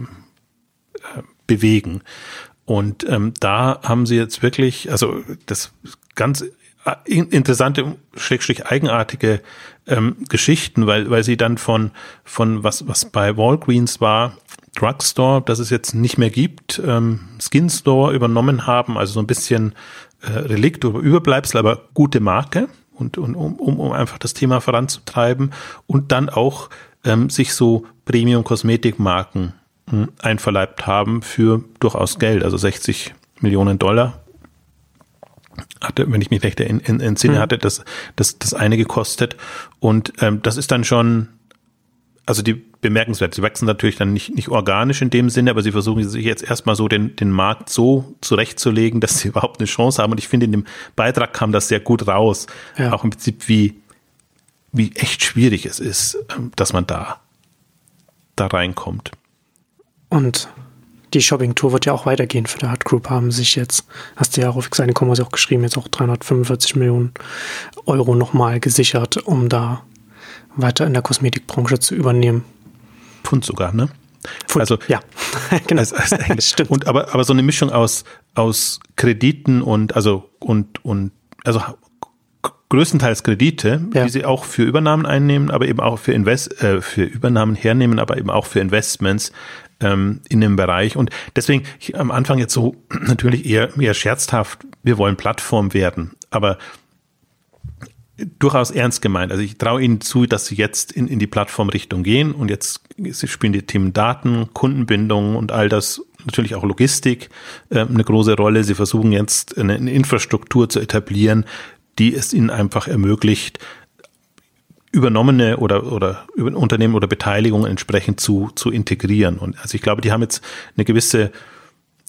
bewegen. Und ähm, da haben sie jetzt wirklich, also das ganz interessante, schrägstrich eigenartige ähm, Geschichten, weil, weil sie dann von, von was, was bei Walgreens war, Drugstore, das es jetzt nicht mehr gibt, ähm, Skin Store übernommen haben, also so ein bisschen äh, Relikt oder Überbleibsel, aber gute Marke und, und um, um, um einfach das Thema voranzutreiben und dann auch ähm, sich so Premium-Kosmetikmarken hm, einverleibt haben für durchaus Geld, also 60 Millionen Dollar hatte, wenn ich mich recht in, in, entsinne, mhm. hatte das, das, das eine gekostet. Und ähm, das ist dann schon, also die bemerkenswert. Sie wachsen natürlich dann nicht, nicht organisch in dem Sinne, aber sie versuchen sich jetzt erstmal so den, den Markt so zurechtzulegen, dass sie überhaupt eine Chance haben. Und ich finde, in dem Beitrag kam das sehr gut raus. Ja. Auch im Prinzip, wie, wie echt schwierig es ist, ähm, dass man da, da reinkommt. Und die Shopping-Tour wird ja auch weitergehen für die Hard Group, haben sich jetzt, hast du ja auf seine Kommas auch geschrieben, jetzt auch 345 Millionen Euro nochmal gesichert, um da weiter in der Kosmetikbranche zu übernehmen. Pfund sogar, ne? Pfund, also ja, genau. Als, als Stimmt. Und aber aber so eine Mischung aus aus Krediten und also und und also größtenteils Kredite, ja. die sie auch für Übernahmen einnehmen, aber eben auch für Invest äh, für Übernahmen hernehmen, aber eben auch für Investments ähm, in dem Bereich. Und deswegen ich, am Anfang jetzt so natürlich eher, eher scherzhaft, wir wollen Plattform werden, aber durchaus ernst gemeint. Also ich traue Ihnen zu, dass Sie jetzt in, in die Plattformrichtung gehen und jetzt Sie spielen die Themen Daten, Kundenbindung und all das, natürlich auch Logistik äh, eine große Rolle. Sie versuchen jetzt eine, eine Infrastruktur zu etablieren, die es Ihnen einfach ermöglicht, übernommene oder, oder Unternehmen oder Beteiligungen entsprechend zu, zu integrieren. Und also ich glaube, die haben jetzt eine gewisse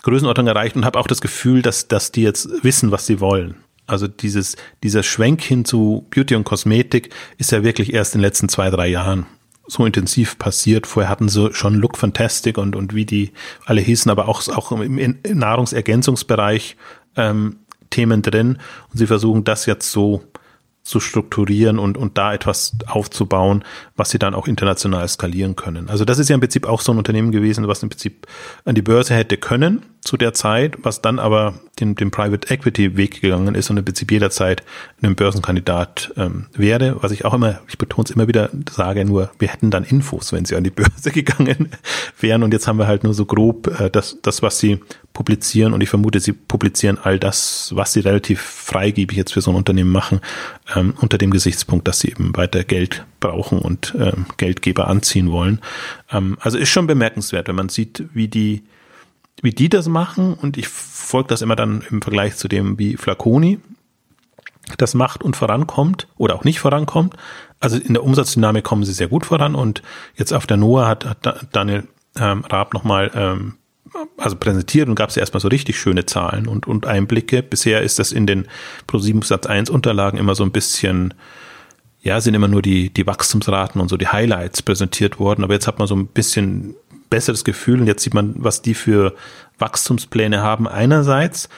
Größenordnung erreicht und habe auch das Gefühl, dass, dass die jetzt wissen, was sie wollen. Also dieses, dieser Schwenk hin zu Beauty und Kosmetik ist ja wirklich erst in den letzten zwei, drei Jahren so intensiv passiert. Vorher hatten sie schon Look Fantastic und, und wie die alle hießen, aber auch, auch im, Nahrungsergänzungsbereich ähm, Themen drin. Und sie versuchen das jetzt so zu strukturieren und, und da etwas aufzubauen, was sie dann auch international skalieren können. Also das ist ja im Prinzip auch so ein Unternehmen gewesen, was im Prinzip an die Börse hätte können zu der Zeit, was dann aber den, den Private Equity Weg gegangen ist und im Prinzip jederzeit ein Börsenkandidat ähm, wäre, was ich auch immer, ich betone es immer wieder, sage nur, wir hätten dann Infos, wenn sie an die Börse gegangen wären. Und jetzt haben wir halt nur so grob äh, das, das, was sie publizieren. Und ich vermute, sie publizieren all das, was sie relativ freigebig jetzt für so ein Unternehmen machen, ähm, unter dem Gesichtspunkt, dass sie eben weiter Geld brauchen und ähm, Geldgeber anziehen wollen. Ähm, also ist schon bemerkenswert, wenn man sieht, wie die, wie die das machen und ich folge das immer dann im Vergleich zu dem, wie Flaconi das macht und vorankommt oder auch nicht vorankommt. Also in der Umsatzdynamik kommen sie sehr gut voran und jetzt auf der NOAA hat, hat Daniel ähm, Raab nochmal ähm, also präsentiert und gab es erstmal so richtig schöne Zahlen und, und Einblicke. Bisher ist das in den Pro7 Satz 1 Unterlagen immer so ein bisschen, ja, sind immer nur die, die Wachstumsraten und so die Highlights präsentiert worden, aber jetzt hat man so ein bisschen besseres Gefühl und jetzt sieht man, was die für Wachstumspläne haben einerseits,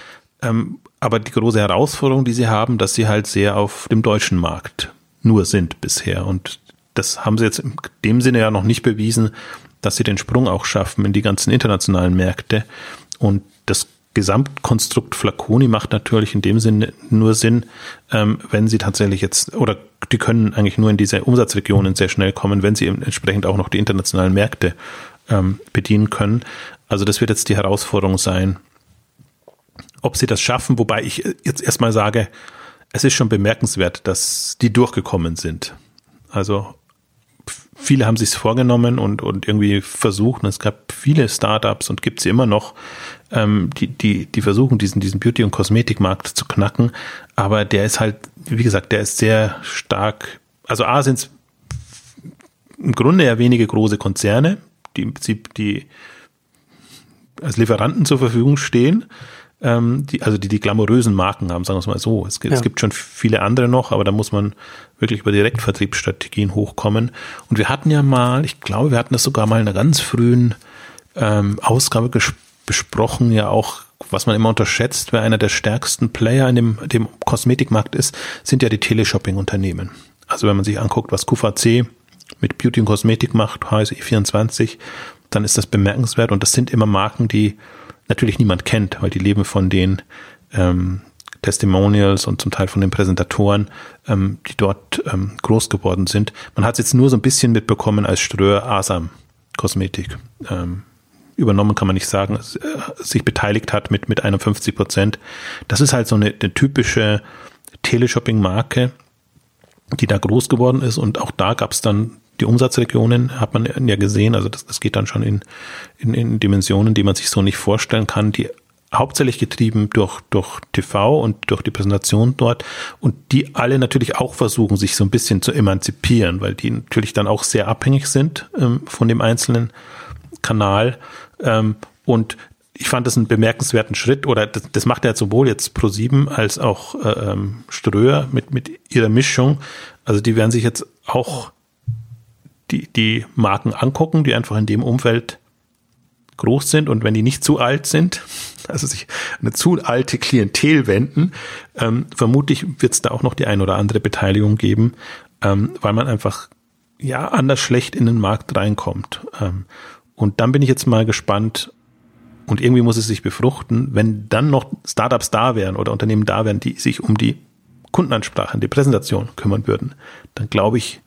ähm, aber die große Herausforderung, die sie haben, dass sie halt sehr auf dem deutschen Markt nur sind bisher und das haben sie jetzt in dem Sinne ja noch nicht bewiesen, dass sie den Sprung auch schaffen in die ganzen internationalen Märkte. Und das Gesamtkonstrukt Flaconi macht natürlich in dem Sinne nur Sinn, ähm, wenn sie tatsächlich jetzt, oder die können eigentlich nur in diese Umsatzregionen sehr schnell kommen, wenn sie entsprechend auch noch die internationalen Märkte ähm, bedienen können. Also das wird jetzt die Herausforderung sein, ob sie das schaffen, wobei ich jetzt erstmal sage, es ist schon bemerkenswert, dass die durchgekommen sind. Also viele haben sich vorgenommen und, und irgendwie versucht. Es gab viele Startups und gibt sie immer noch, ähm, die, die, die versuchen, diesen, diesen Beauty- und Kosmetikmarkt zu knacken. Aber der ist halt, wie gesagt, der ist sehr stark. Also A sind es im Grunde ja wenige große Konzerne, die im Prinzip die als Lieferanten zur Verfügung stehen ähm, die, also die die glamourösen Marken haben, sagen wir es mal so. Es, ja. es gibt schon viele andere noch, aber da muss man wirklich über Direktvertriebsstrategien hochkommen. Und wir hatten ja mal, ich glaube, wir hatten das sogar mal in einer ganz frühen ähm, Ausgabe besprochen, ja auch, was man immer unterschätzt, wer einer der stärksten Player in dem, dem Kosmetikmarkt ist, sind ja die Teleshopping-Unternehmen. Also wenn man sich anguckt, was QVC mit Beauty und Kosmetik macht, HSE24, dann ist das bemerkenswert und das sind immer Marken, die natürlich niemand kennt, weil die leben von den ähm, Testimonials und zum Teil von den Präsentatoren, ähm, die dort ähm, groß geworden sind. Man hat es jetzt nur so ein bisschen mitbekommen als Ströer Asam Kosmetik. Ähm, übernommen kann man nicht sagen, äh, sich beteiligt hat mit, mit 51 Prozent. Das ist halt so eine, eine typische Teleshopping-Marke, die da groß geworden ist und auch da gab es dann die Umsatzregionen, hat man ja gesehen, also das, das geht dann schon in, in, in Dimensionen, die man sich so nicht vorstellen kann, die hauptsächlich getrieben durch, durch TV und durch die Präsentation dort und die alle natürlich auch versuchen, sich so ein bisschen zu emanzipieren, weil die natürlich dann auch sehr abhängig sind ähm, von dem einzelnen Kanal ähm, und ich fand das einen bemerkenswerten Schritt oder das, das macht ja sowohl jetzt Pro7 als auch äh, ähm, Ströer mit, mit ihrer Mischung. Also die werden sich jetzt auch die, die Marken angucken, die einfach in dem Umfeld groß sind und wenn die nicht zu alt sind, also sich eine zu alte Klientel wenden, ähm, vermutlich wird es da auch noch die ein oder andere Beteiligung geben, ähm, weil man einfach ja anders schlecht in den Markt reinkommt. Ähm, und dann bin ich jetzt mal gespannt, und irgendwie muss es sich befruchten, wenn dann noch Startups da wären oder Unternehmen da wären, die sich um die Kundenansprache, die Präsentation kümmern würden, dann glaube ich,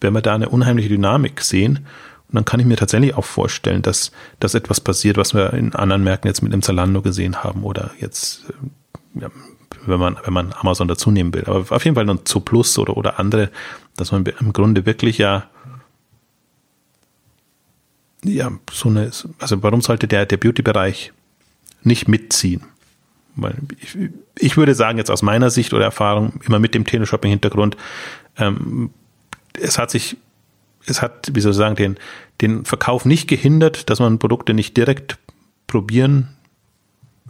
werden wir da eine unheimliche Dynamik sehen. Und dann kann ich mir tatsächlich auch vorstellen, dass, dass etwas passiert, was wir in anderen Märkten jetzt mit dem Zalando gesehen haben oder jetzt, äh, ja, wenn man, wenn man Amazon dazu nehmen will. Aber auf jeden Fall noch zu Plus oder, oder andere, dass man im Grunde wirklich ja ja, so eine, also warum sollte der, der Beauty-Bereich nicht mitziehen? Weil ich, ich würde sagen, jetzt aus meiner Sicht oder Erfahrung, immer mit dem Teleshopping-Hintergrund, ähm, es hat sich, es hat, wie soll ich sagen, den, den Verkauf nicht gehindert, dass man Produkte nicht direkt probieren,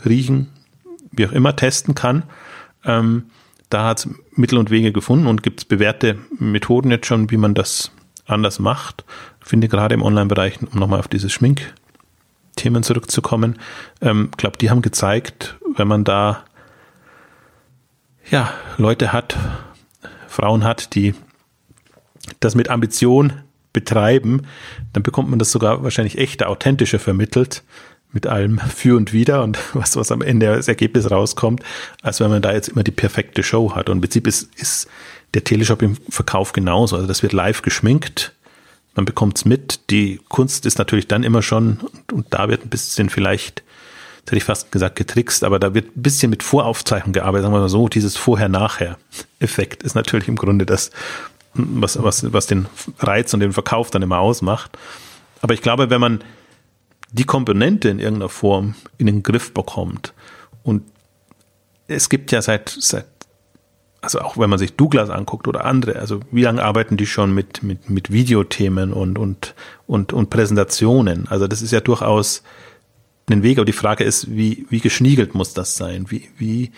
riechen, wie auch immer testen kann. Ähm, da hat es Mittel und Wege gefunden und gibt es bewährte Methoden jetzt schon, wie man das anders macht finde gerade im Online-Bereich, um nochmal auf dieses Schminkthemen zurückzukommen, ähm, glaube, die haben gezeigt, wenn man da ja Leute hat, Frauen hat, die das mit Ambition betreiben, dann bekommt man das sogar wahrscheinlich echter, authentischer vermittelt mit allem für und wider und was, was am Ende als Ergebnis rauskommt, als wenn man da jetzt immer die perfekte Show hat. Und im Prinzip ist, ist der Teleshop im Verkauf genauso. Also das wird live geschminkt man bekommt es mit. Die Kunst ist natürlich dann immer schon, und, und da wird ein bisschen vielleicht, jetzt hätte ich fast gesagt, getrickst, aber da wird ein bisschen mit Voraufzeichnung gearbeitet, sagen wir mal so, dieses Vorher-Nachher-Effekt ist natürlich im Grunde das, was, was, was den Reiz und den Verkauf dann immer ausmacht. Aber ich glaube, wenn man die Komponente in irgendeiner Form in den Griff bekommt und es gibt ja seit, seit also auch wenn man sich Douglas anguckt oder andere, also wie lange arbeiten die schon mit, mit, mit Videothemen und, und, und, und Präsentationen? Also das ist ja durchaus ein Weg, aber die Frage ist, wie, wie geschniegelt muss das sein? Wie, wie,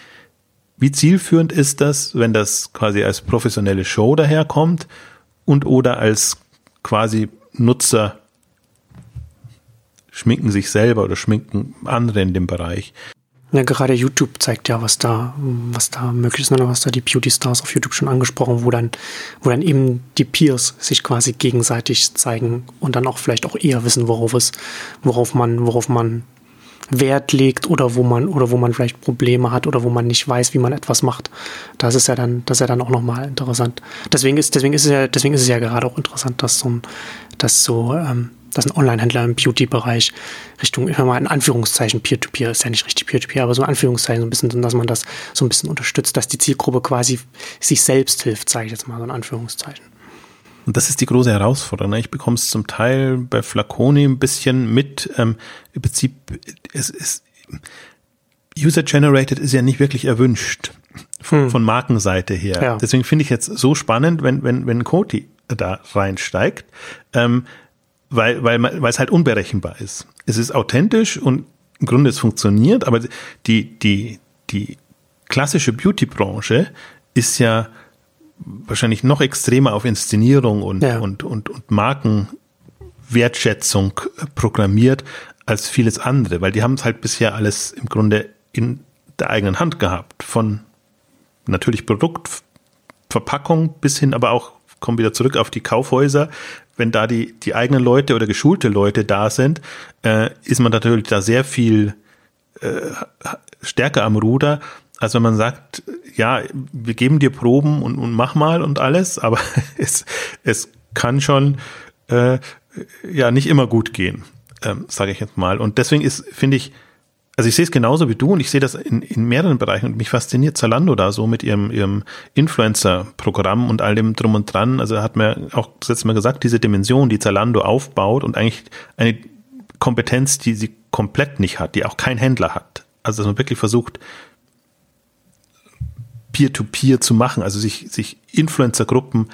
wie zielführend ist das, wenn das quasi als professionelle Show daherkommt und oder als quasi Nutzer schminken sich selber oder schminken andere in dem Bereich? Ja, gerade YouTube zeigt ja, was da, was da möglich ist, oder was da die Beauty Stars auf YouTube schon angesprochen, wo dann, wo dann eben die Peers sich quasi gegenseitig zeigen und dann auch vielleicht auch eher wissen, worauf es, worauf man, worauf man Wert legt oder wo man, oder wo man vielleicht Probleme hat oder wo man nicht weiß, wie man etwas macht. Das ist ja dann, das ist ja dann auch nochmal interessant. Deswegen ist, deswegen ist es ja, deswegen ist es ja gerade auch interessant, dass so ein, dass so, ähm, dass ein Online-Händler im Beauty-Bereich Richtung, ich mal in Anführungszeichen, Peer-to-Peer, -Peer, ist ja nicht richtig Peer-to-Peer, -Peer, aber so in Anführungszeichen so ein bisschen, dass man das so ein bisschen unterstützt, dass die Zielgruppe quasi sich selbst hilft, sage ich jetzt mal so in Anführungszeichen. Und das ist die große Herausforderung. Ne? Ich bekomme es zum Teil bei Flaconi ein bisschen mit. Ähm, Im Prinzip, es ist User-Generated ist ja nicht wirklich erwünscht von, hm. von Markenseite her. Ja. Deswegen finde ich jetzt so spannend, wenn, wenn, wenn Koti da reinsteigt. Ähm, weil, weil, weil es halt unberechenbar ist. Es ist authentisch und im Grunde es funktioniert, aber die, die, die klassische Beauty-Branche ist ja wahrscheinlich noch extremer auf Inszenierung und, ja. und, und, und Markenwertschätzung programmiert als vieles andere, weil die haben es halt bisher alles im Grunde in der eigenen Hand gehabt. Von natürlich Produktverpackung bis hin aber auch kommen wieder zurück auf die Kaufhäuser, wenn da die, die eigenen Leute oder geschulte Leute da sind, äh, ist man natürlich da sehr viel äh, stärker am Ruder, Also wenn man sagt, ja, wir geben dir Proben und, und mach mal und alles, aber es, es kann schon äh, ja nicht immer gut gehen, ähm, sage ich jetzt mal. Und deswegen ist, finde ich, also ich sehe es genauso wie du und ich sehe das in, in mehreren Bereichen und mich fasziniert Zalando da so mit ihrem, ihrem Influencer-Programm und all dem drum und dran. Also hat mir auch das letzte Mal gesagt, diese Dimension, die Zalando aufbaut und eigentlich eine Kompetenz, die sie komplett nicht hat, die auch kein Händler hat. Also dass man wirklich versucht, Peer-to-Peer -Peer zu machen, also sich, sich Influencer-Gruppen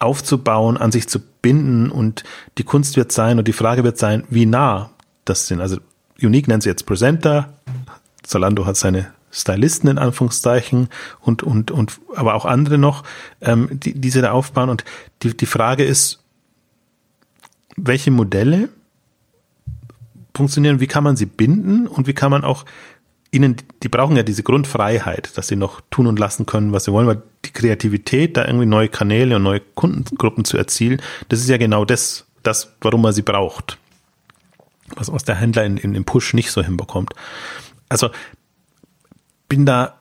aufzubauen, an sich zu binden und die Kunst wird sein und die Frage wird sein, wie nah das sind. Also Unique nennt sie jetzt Presenter. Zalando hat seine Stylisten in Anführungszeichen und, und, und, aber auch andere noch, ähm, die, die sie da aufbauen. Und die, die Frage ist, welche Modelle funktionieren, wie kann man sie binden und wie kann man auch ihnen, die brauchen ja diese Grundfreiheit, dass sie noch tun und lassen können, was sie wollen, weil die Kreativität, da irgendwie neue Kanäle und neue Kundengruppen zu erzielen, das ist ja genau das, das, warum man sie braucht was, was der Händler in, in, im Push nicht so hinbekommt. Also bin da,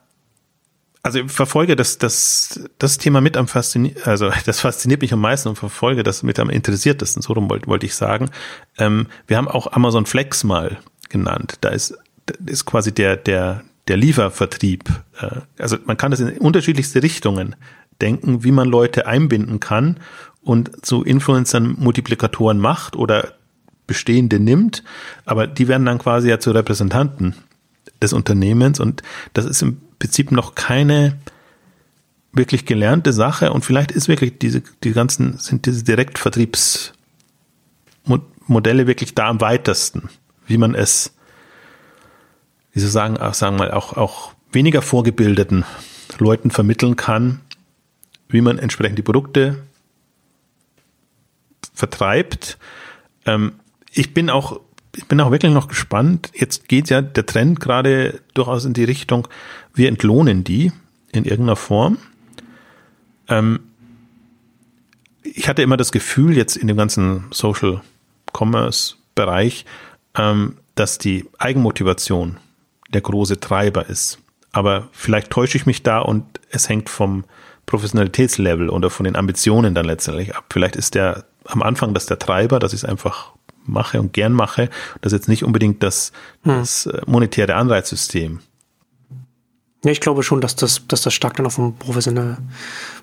also verfolge das, das, das Thema mit am fasziniert, also das fasziniert mich am meisten und verfolge das mit am interessiertesten, so wollte wollte ich sagen. Ähm, wir haben auch Amazon Flex mal genannt. Da ist, ist quasi der, der, der Liefervertrieb. Äh, also man kann das in unterschiedlichste Richtungen denken, wie man Leute einbinden kann und zu Influencern Multiplikatoren macht oder bestehende nimmt, aber die werden dann quasi ja zu Repräsentanten des Unternehmens und das ist im Prinzip noch keine wirklich gelernte Sache und vielleicht ist wirklich diese, die ganzen, sind diese Direktvertriebsmodelle wirklich da am weitesten, wie man es, wie Sie sagen, auch, sagen wir mal, auch, auch weniger vorgebildeten Leuten vermitteln kann, wie man entsprechend die Produkte vertreibt. Ähm, ich bin auch, ich bin auch wirklich noch gespannt. Jetzt geht ja der Trend gerade durchaus in die Richtung, wir entlohnen die in irgendeiner Form. Ähm, ich hatte immer das Gefühl, jetzt in dem ganzen Social Commerce Bereich, ähm, dass die Eigenmotivation der große Treiber ist. Aber vielleicht täusche ich mich da und es hängt vom Professionalitätslevel oder von den Ambitionen dann letztendlich ab. Vielleicht ist der am Anfang das der Treiber, dass ich es einfach mache und gern mache. Das ist jetzt nicht unbedingt das, hm. das äh, monetäre Anreizsystem. Ja, ich glaube schon, dass das, dass das stark dann auf dem Professional,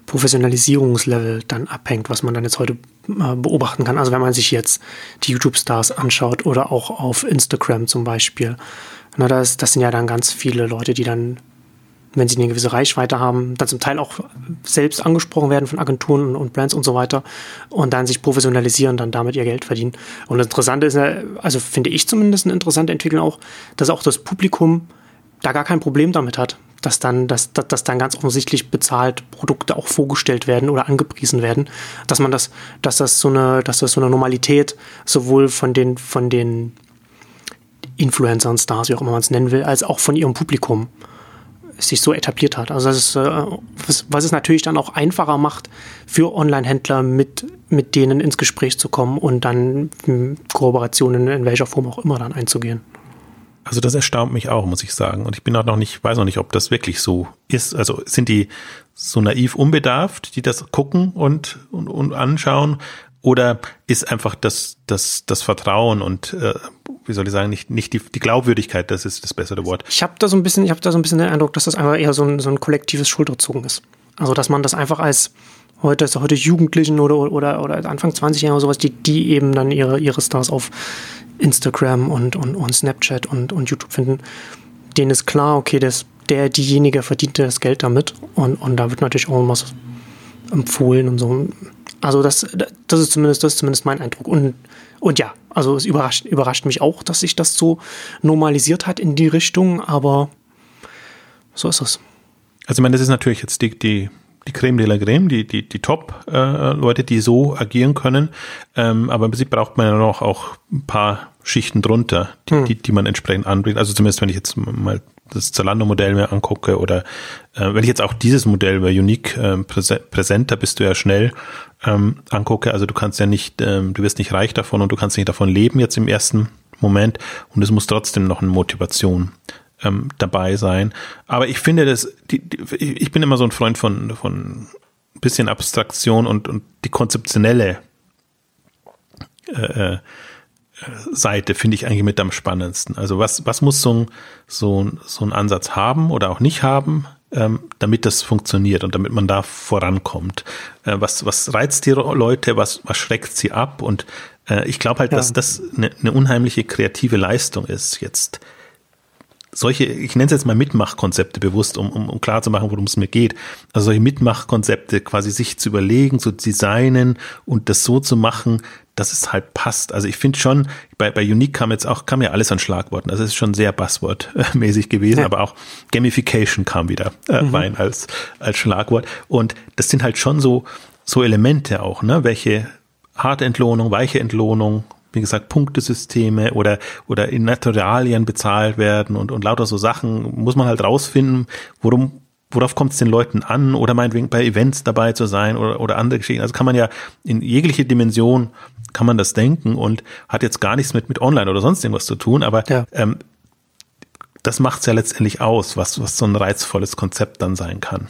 Professionalisierungslevel dann abhängt, was man dann jetzt heute äh, beobachten kann. Also wenn man sich jetzt die YouTube-Stars anschaut oder auch auf Instagram zum Beispiel, na, das, das sind ja dann ganz viele Leute, die dann wenn sie eine gewisse Reichweite haben, dann zum Teil auch selbst angesprochen werden von Agenturen und Brands und so weiter und dann sich professionalisieren, dann damit ihr Geld verdienen. Und das Interessante ist, also finde ich zumindest eine interessante Entwicklung auch, dass auch das Publikum da gar kein Problem damit hat, dass dann, dass, dass, dass dann ganz offensichtlich bezahlt Produkte auch vorgestellt werden oder angepriesen werden, dass man das, dass das so eine, dass das so eine Normalität sowohl von den, von den Influencern, Stars, wie auch immer man es nennen will, als auch von ihrem Publikum sich so etabliert hat. Also das ist, äh, was, es natürlich dann auch einfacher macht, für Online-Händler mit, mit denen ins Gespräch zu kommen und dann Kooperationen in welcher Form auch immer dann einzugehen. Also das erstaunt mich auch, muss ich sagen. Und ich bin auch noch nicht, weiß noch nicht, ob das wirklich so ist. Also sind die so naiv unbedarft, die das gucken und, und, und anschauen? Oder ist einfach das, das, das Vertrauen und äh, wie soll ich sagen, nicht, nicht die, die Glaubwürdigkeit, das ist das bessere Wort. Ich habe da so ein bisschen, da so ein bisschen den Eindruck, dass das einfach eher so ein, so ein kollektives Schulterzogen ist. Also dass man das einfach als heute, also heute Jugendlichen oder, oder, oder Anfang 20 Jahre sowas, die, die eben dann ihre, ihre Stars auf Instagram und, und, und Snapchat und, und YouTube finden, denen ist klar, okay, das, der, diejenige verdient das Geld damit und, und da wird natürlich auch was empfohlen und so. Also das, das ist zumindest, das ist zumindest mein Eindruck. Und, und ja, also es überrascht, überrascht mich auch, dass sich das so normalisiert hat in die Richtung, aber so ist es. Also ich meine, das ist natürlich jetzt die, die, die Creme de la Creme, die, die, die Top-Leute, äh, die so agieren können. Ähm, aber im Prinzip braucht man ja noch auch ein paar Schichten drunter, die, hm. die, die man entsprechend anbringt. Also zumindest, wenn ich jetzt mal das Zalando-Modell mir angucke oder äh, wenn ich jetzt auch dieses Modell bei Unique äh, Präsenter bist du ja schnell ähm, angucke, also du kannst ja nicht, ähm, du wirst nicht reich davon und du kannst nicht davon leben jetzt im ersten Moment und es muss trotzdem noch eine Motivation ähm, dabei sein. Aber ich finde, dass die, die, ich bin immer so ein Freund von von bisschen Abstraktion und und die konzeptionelle äh, äh Seite finde ich eigentlich mit am spannendsten. Also was was muss so ein so, so ein Ansatz haben oder auch nicht haben? Ähm, damit das funktioniert und damit man da vorankommt. Äh, was, was reizt die Leute, was, was schreckt sie ab? Und äh, ich glaube halt, ja. dass das eine, eine unheimliche kreative Leistung ist, jetzt solche, ich nenne es jetzt mal Mitmachkonzepte bewusst, um, um, um klar zu machen, worum es mir geht. Also solche Mitmachkonzepte quasi sich zu überlegen, zu designen und das so zu machen, dass es halt passt. Also ich finde schon, bei, bei Unique kam jetzt auch, kam ja alles an Schlagworten. Also es ist schon sehr Buzzword-mäßig gewesen, ja. aber auch Gamification kam wieder äh, mhm. rein als, als Schlagwort. Und das sind halt schon so, so Elemente auch, ne? Welche harte Entlohnung, weiche Entlohnung, wie gesagt, Punktesysteme oder, oder in Naturalien bezahlt werden und, und lauter so Sachen, muss man halt rausfinden, worum, worauf kommt es den Leuten an oder meinetwegen bei Events dabei zu sein oder, oder andere Geschichten. Also kann man ja in jegliche Dimension kann man das denken und hat jetzt gar nichts mit, mit Online oder sonst irgendwas zu tun, aber ja. ähm, das macht es ja letztendlich aus, was, was so ein reizvolles Konzept dann sein kann.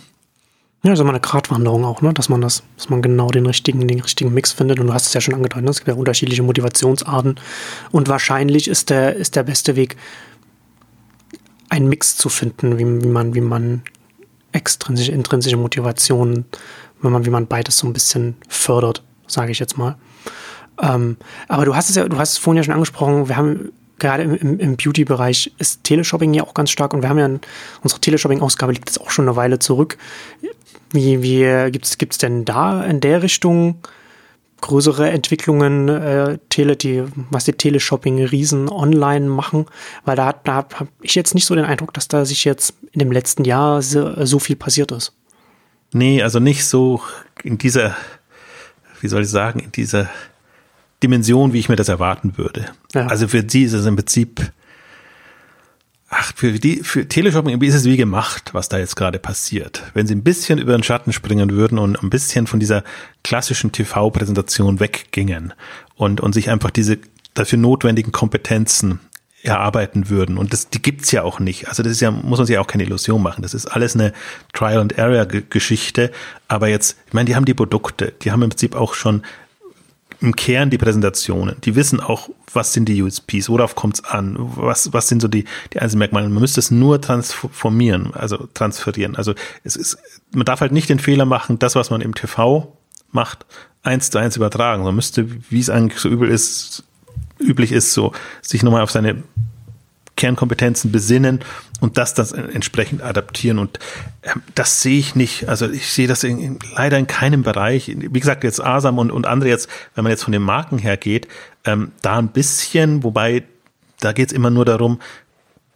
Ja, also mal eine Gratwanderung auch, ne? dass man das, dass man genau den richtigen, den richtigen Mix findet. Und du hast es ja schon angedeutet, ne? es gibt ja unterschiedliche Motivationsarten. Und wahrscheinlich ist der, ist der beste Weg, einen Mix zu finden, wie, wie man, wie man extrinsische, intrinsische Motivation, wenn man, wie man beides so ein bisschen fördert, sage ich jetzt mal. Ähm, aber du hast es ja, du hast es vorhin ja schon angesprochen, wir haben gerade im, im, im Beauty-Bereich ist Teleshopping ja auch ganz stark und wir haben ja unsere Teleshopping-Ausgabe liegt jetzt auch schon eine Weile zurück. Wie, wie gibt's gibt's denn da in der Richtung größere Entwicklungen, äh, Tele, die, was die Teleshopping-Riesen online machen? Weil da, da habe ich jetzt nicht so den Eindruck, dass da sich jetzt in dem letzten Jahr so, so viel passiert ist. Nee, also nicht so in dieser, wie soll ich sagen, in dieser Dimension, wie ich mir das erwarten würde. Ja. Also für sie ist es im Prinzip, ach, für die, für Teleshopping ist es wie gemacht, was da jetzt gerade passiert. Wenn sie ein bisschen über den Schatten springen würden und ein bisschen von dieser klassischen TV-Präsentation weggingen und, und sich einfach diese dafür notwendigen Kompetenzen erarbeiten würden. Und das, die gibt's ja auch nicht. Also das ist ja, muss man sich auch keine Illusion machen. Das ist alles eine Trial and Error Geschichte. Aber jetzt, ich meine, die haben die Produkte, die haben im Prinzip auch schon im Kern die Präsentationen. Die wissen auch, was sind die USPs, worauf kommt es an, was, was sind so die, die einzelnen Merkmale. Man müsste es nur transformieren, also transferieren. Also es ist, man darf halt nicht den Fehler machen, das, was man im TV macht, eins zu eins übertragen. Man müsste, wie es eigentlich so übel ist, üblich ist, so sich nochmal auf seine Kernkompetenzen besinnen und das dann entsprechend adaptieren. Und ähm, das sehe ich nicht. Also ich sehe das in, in, leider in keinem Bereich. Wie gesagt, jetzt Asam und, und andere jetzt, wenn man jetzt von den Marken her geht, ähm, da ein bisschen, wobei da geht es immer nur darum,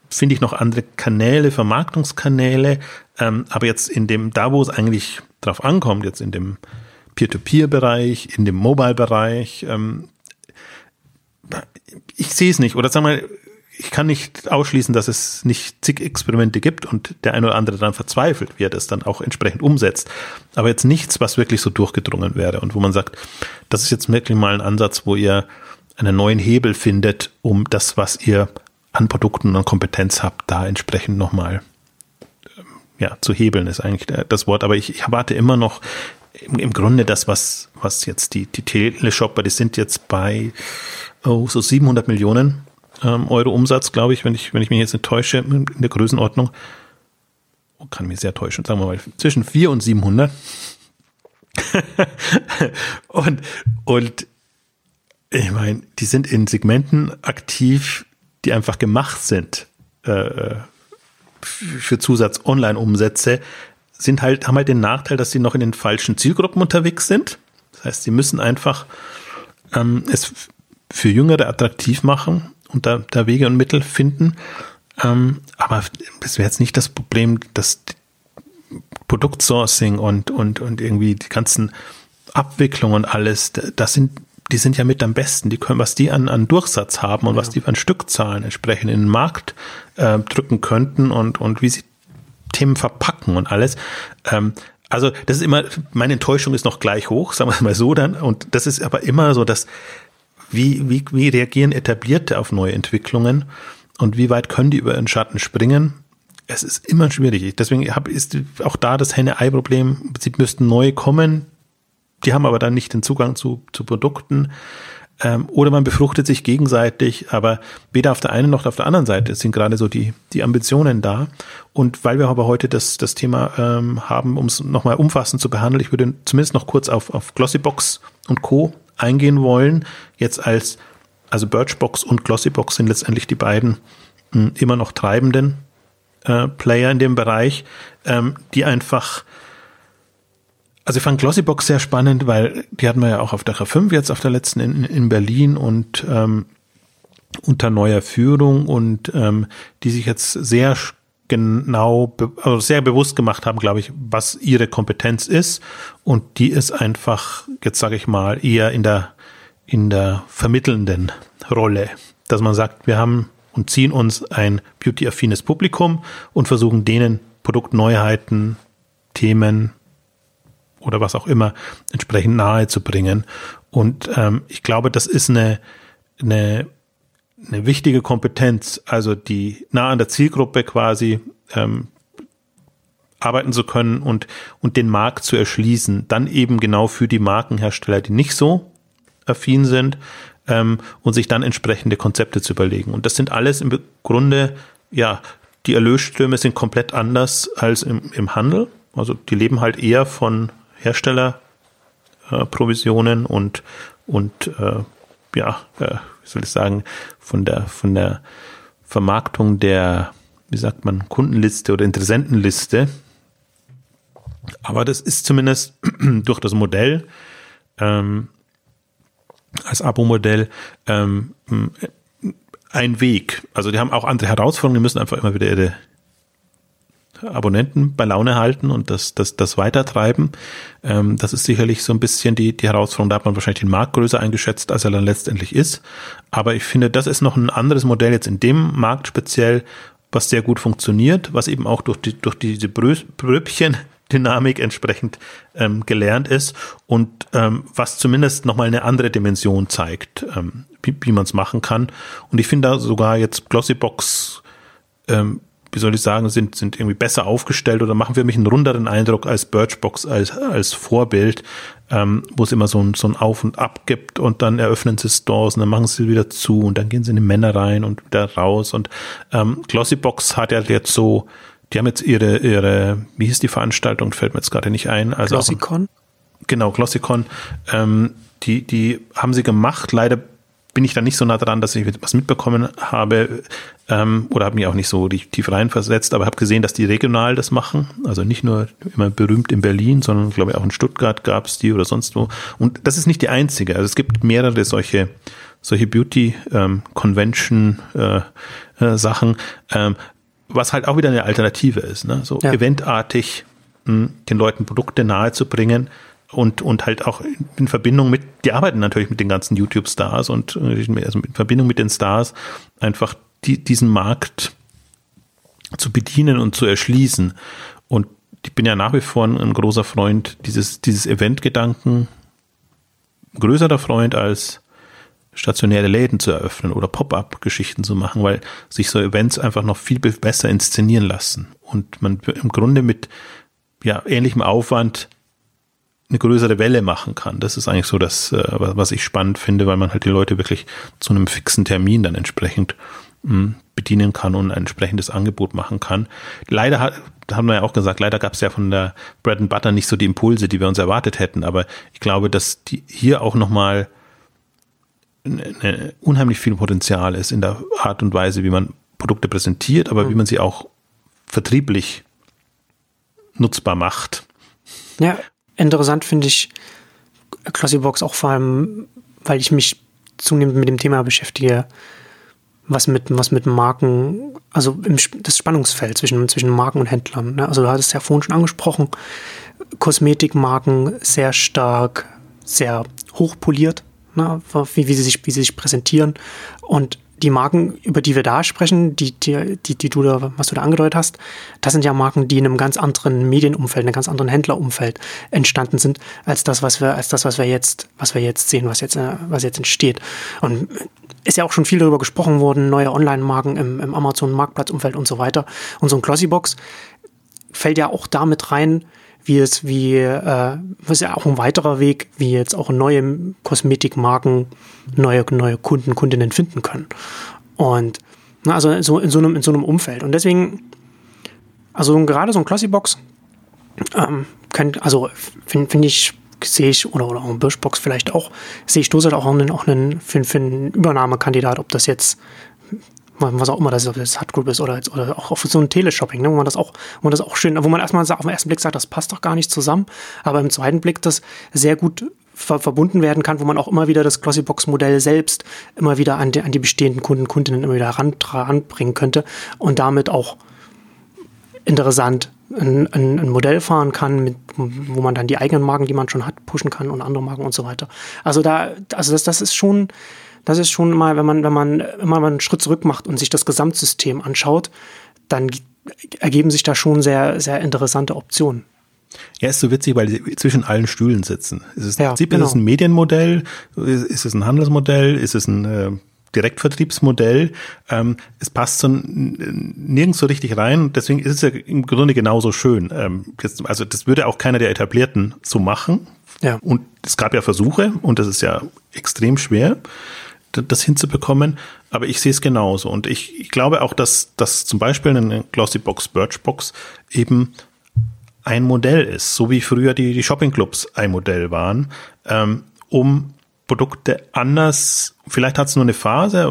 finde ich noch andere Kanäle, Vermarktungskanäle, ähm, aber jetzt in dem, da wo es eigentlich drauf ankommt, jetzt in dem Peer-to-Peer-Bereich, in dem Mobile-Bereich, ähm, ich sehe es nicht. Oder sagen wir, ich kann nicht ausschließen, dass es nicht zig Experimente gibt und der eine oder andere dann verzweifelt, wie er das dann auch entsprechend umsetzt. Aber jetzt nichts, was wirklich so durchgedrungen wäre und wo man sagt, das ist jetzt wirklich mal ein Ansatz, wo ihr einen neuen Hebel findet, um das, was ihr an Produkten und Kompetenz habt, da entsprechend nochmal ähm, ja, zu hebeln, ist eigentlich das Wort. Aber ich, ich erwarte immer noch im, im Grunde das, was, was jetzt die, die Teleshopper, die sind jetzt bei oh, so 700 Millionen ähm, Euro Umsatz, glaube ich, wenn ich, wenn ich mich jetzt nicht täusche, in der Größenordnung. Oh, kann mich sehr täuschen, sagen wir mal, zwischen 4 und 700. und, und ich meine, die sind in Segmenten aktiv, die einfach gemacht sind äh, für Zusatz-Online-Umsätze, sind halt, haben halt den Nachteil, dass sie noch in den falschen Zielgruppen unterwegs sind. Das heißt, sie müssen einfach ähm, es für Jüngere attraktiv machen und da, da Wege und Mittel finden. Ähm, aber das wäre jetzt nicht das Problem, dass Produktsourcing und, und, und irgendwie die ganzen Abwicklungen und alles, das sind, die sind ja mit am besten. Die können, was die an, an Durchsatz haben und ja. was die an Stückzahlen entsprechend in den Markt äh, drücken könnten und, und wie sie Themen verpacken und alles. Ähm, also das ist immer, meine Enttäuschung ist noch gleich hoch, sagen wir es mal so dann. Und das ist aber immer so, dass wie, wie, wie reagieren Etablierte auf neue Entwicklungen? und wie weit können die über ihren Schatten springen? Es ist immer schwierig. Deswegen hab, ist auch da das Henne-Ei-Problem. Sie müssten neu kommen. Die haben aber dann nicht den Zugang zu, zu Produkten. Ähm, oder man befruchtet sich gegenseitig, aber weder auf der einen noch auf der anderen Seite sind gerade so die, die Ambitionen da. Und weil wir aber heute das, das Thema ähm, haben, um es nochmal umfassend zu behandeln, ich würde zumindest noch kurz auf, auf Glossybox und Co. eingehen wollen. Jetzt als, also Birchbox und Glossybox sind letztendlich die beiden mh, hm, immer noch treibenden äh, Player in dem Bereich, ähm, die einfach also ich fand Glossybox sehr spannend, weil die hatten wir ja auch auf der K5 jetzt auf der letzten in, in Berlin und ähm, unter neuer Führung und ähm, die sich jetzt sehr genau, also sehr bewusst gemacht haben, glaube ich, was ihre Kompetenz ist und die ist einfach, jetzt sage ich mal, eher in der in der vermittelnden Rolle, dass man sagt, wir haben und ziehen uns ein beauty-affines Publikum und versuchen denen Produktneuheiten, Themen, oder was auch immer entsprechend nahe zu bringen. Und ähm, ich glaube, das ist eine, eine, eine wichtige Kompetenz, also die nah an der Zielgruppe quasi ähm, arbeiten zu können und, und den Markt zu erschließen. Dann eben genau für die Markenhersteller, die nicht so affin sind ähm, und sich dann entsprechende Konzepte zu überlegen. Und das sind alles im Grunde, ja, die Erlösströme sind komplett anders als im, im Handel. Also die leben halt eher von Herstellerprovisionen äh, und, und äh, ja, äh, wie soll ich sagen, von der, von der Vermarktung der, wie sagt man, Kundenliste oder Interessentenliste. Aber das ist zumindest durch das Modell ähm, als Abo-Modell ähm, ein Weg. Also die haben auch andere Herausforderungen, die müssen einfach immer wieder ihre Abonnenten bei Laune halten und das, das, das weitertreiben. Ähm, das ist sicherlich so ein bisschen die, die Herausforderung. Da hat man wahrscheinlich den Markt größer eingeschätzt, als er dann letztendlich ist. Aber ich finde, das ist noch ein anderes Modell jetzt in dem Markt speziell, was sehr gut funktioniert, was eben auch durch, die, durch diese Bröbchen Dynamik entsprechend ähm, gelernt ist und ähm, was zumindest nochmal eine andere Dimension zeigt, ähm, wie, wie man es machen kann. Und ich finde da sogar jetzt Glossybox ähm, wie soll ich sagen, sind, sind irgendwie besser aufgestellt oder machen für mich einen runderen Eindruck als Birchbox als, als Vorbild, ähm, wo es immer so ein, so ein Auf und Ab gibt und dann eröffnen sie Stores und dann machen sie wieder zu und dann gehen sie in die Männer rein und wieder raus und ähm, Glossybox hat ja jetzt so, die haben jetzt ihre, ihre, wie hieß die Veranstaltung, fällt mir jetzt gerade nicht ein. Also Glossicon? Auch, genau, Glossicon. Ähm, die, die haben sie gemacht. Leider bin ich da nicht so nah dran, dass ich was mitbekommen habe ähm, oder habe mich auch nicht so tief reinversetzt, aber habe gesehen, dass die regional das machen. Also nicht nur immer berühmt in Berlin, sondern glaube ich auch in Stuttgart gab es die oder sonst wo. Und das ist nicht die einzige. Also es gibt mehrere solche solche Beauty ähm, Convention äh, äh, Sachen, ähm, was halt auch wieder eine Alternative ist. Ne? So ja. eventartig mh, hm, den Leuten Produkte nahezubringen und, und halt auch in Verbindung mit, die arbeiten natürlich mit den ganzen YouTube-Stars und also in Verbindung mit den Stars einfach die, diesen Markt zu bedienen und zu erschließen. Und ich bin ja nach wie vor ein, großer Freund dieses, dieses Event-Gedanken, größerer Freund als stationäre Läden zu eröffnen oder Pop-up-Geschichten zu machen, weil sich so Events einfach noch viel besser inszenieren lassen und man im Grunde mit ja, ähnlichem Aufwand eine größere Welle machen kann. Das ist eigentlich so das, äh, was ich spannend finde, weil man halt die Leute wirklich zu einem fixen Termin dann entsprechend hm, bedienen kann und ein entsprechendes Angebot machen kann. Leider hat, haben wir ja auch gesagt, leider gab es ja von der Bread and Butter nicht so die Impulse, die wir uns erwartet hätten. Aber ich glaube, dass die hier auch nochmal eine, unheimlich viel Potenzial ist in der Art und Weise, wie man Produkte präsentiert, aber mhm. wie man sie auch vertrieblich nutzbar macht. Ja, Interessant finde ich Glossybox auch vor allem, weil ich mich zunehmend mit dem Thema beschäftige, was mit, was mit Marken, also im, das Spannungsfeld zwischen, zwischen Marken und Händlern. Ne? Also du hattest ja vorhin schon angesprochen, Kosmetikmarken sehr stark, sehr hochpoliert, ne? wie, wie, sie sich, wie sie sich präsentieren. Und die Marken, über die wir da sprechen, die, die, die, die du da, was du da angedeutet hast, das sind ja Marken, die in einem ganz anderen Medienumfeld, in einem ganz anderen Händlerumfeld entstanden sind, als das, was wir, als das, was wir jetzt, was wir jetzt sehen, was jetzt, äh, was jetzt entsteht. Und ist ja auch schon viel darüber gesprochen worden, neue Online-Marken im, im Amazon-Marktplatzumfeld und so weiter. Und so ein Glossybox fällt ja auch damit rein, wie es, wie, äh, was ja auch ein weiterer Weg, wie jetzt auch neue Kosmetikmarken neue, neue Kunden, Kundinnen finden können. Und na, also so in so einem, in so einem Umfeld. Und deswegen, also gerade so ein Classybox, ähm, könnt, also finde find ich, sehe ich, oder, oder auch ein Birchbox vielleicht auch, sehe ich durchaus auch einen, auch einen, für, für einen Übernahmekandidat, ob das jetzt was auch immer das ist, ob das Hut Group ist oder, oder auch auf so ein Teleshopping, ne, wo man das auch, wo man das auch schön, wo man erstmal auf den ersten Blick sagt, das passt doch gar nicht zusammen, aber im zweiten Blick das sehr gut ver verbunden werden kann, wo man auch immer wieder das Glossybox-Modell selbst immer wieder an die, an die bestehenden Kunden, Kundinnen immer wieder ran, ranbringen könnte und damit auch interessant ein, ein, ein, Modell fahren kann, mit, wo man dann die eigenen Marken, die man schon hat, pushen kann und andere Marken und so weiter. Also da, also das, das ist schon, das ist schon mal, wenn man, wenn man immer mal einen Schritt zurück macht und sich das Gesamtsystem anschaut, dann ergeben sich da schon sehr, sehr interessante Optionen. Ja, ist so witzig, weil sie zwischen allen Stühlen sitzen. Ist es, ja, Prinzip, genau. ist es ein Medienmodell? Ist es ein Handelsmodell? Ist es ein äh, Direktvertriebsmodell? Ähm, es passt so nirgends so richtig rein. Deswegen ist es ja im Grunde genauso schön. Ähm, jetzt, also das würde auch keiner der Etablierten so machen. Ja. Und es gab ja Versuche und das ist ja extrem schwer das hinzubekommen. Aber ich sehe es genauso. Und ich, ich glaube auch, dass, dass zum Beispiel eine Glossybox, Birchbox eben ein Modell ist, so wie früher die, die Shoppingclubs ein Modell waren, ähm, um Produkte anders, vielleicht hat es nur eine Phase,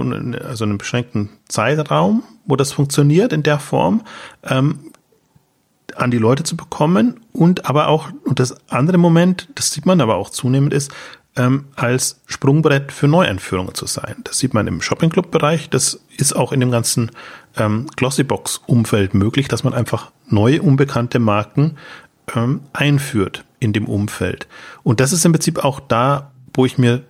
also einen beschränkten Zeitraum, wo das funktioniert in der Form, ähm, an die Leute zu bekommen und aber auch, und das andere Moment, das sieht man aber auch zunehmend ist, ähm, als Sprungbrett für Neueinführungen zu sein. Das sieht man im Shopping-Club-Bereich. Das ist auch in dem ganzen ähm, Glossybox-Umfeld möglich, dass man einfach neue, unbekannte Marken ähm, einführt in dem Umfeld. Und das ist im Prinzip auch da, wo ich mir,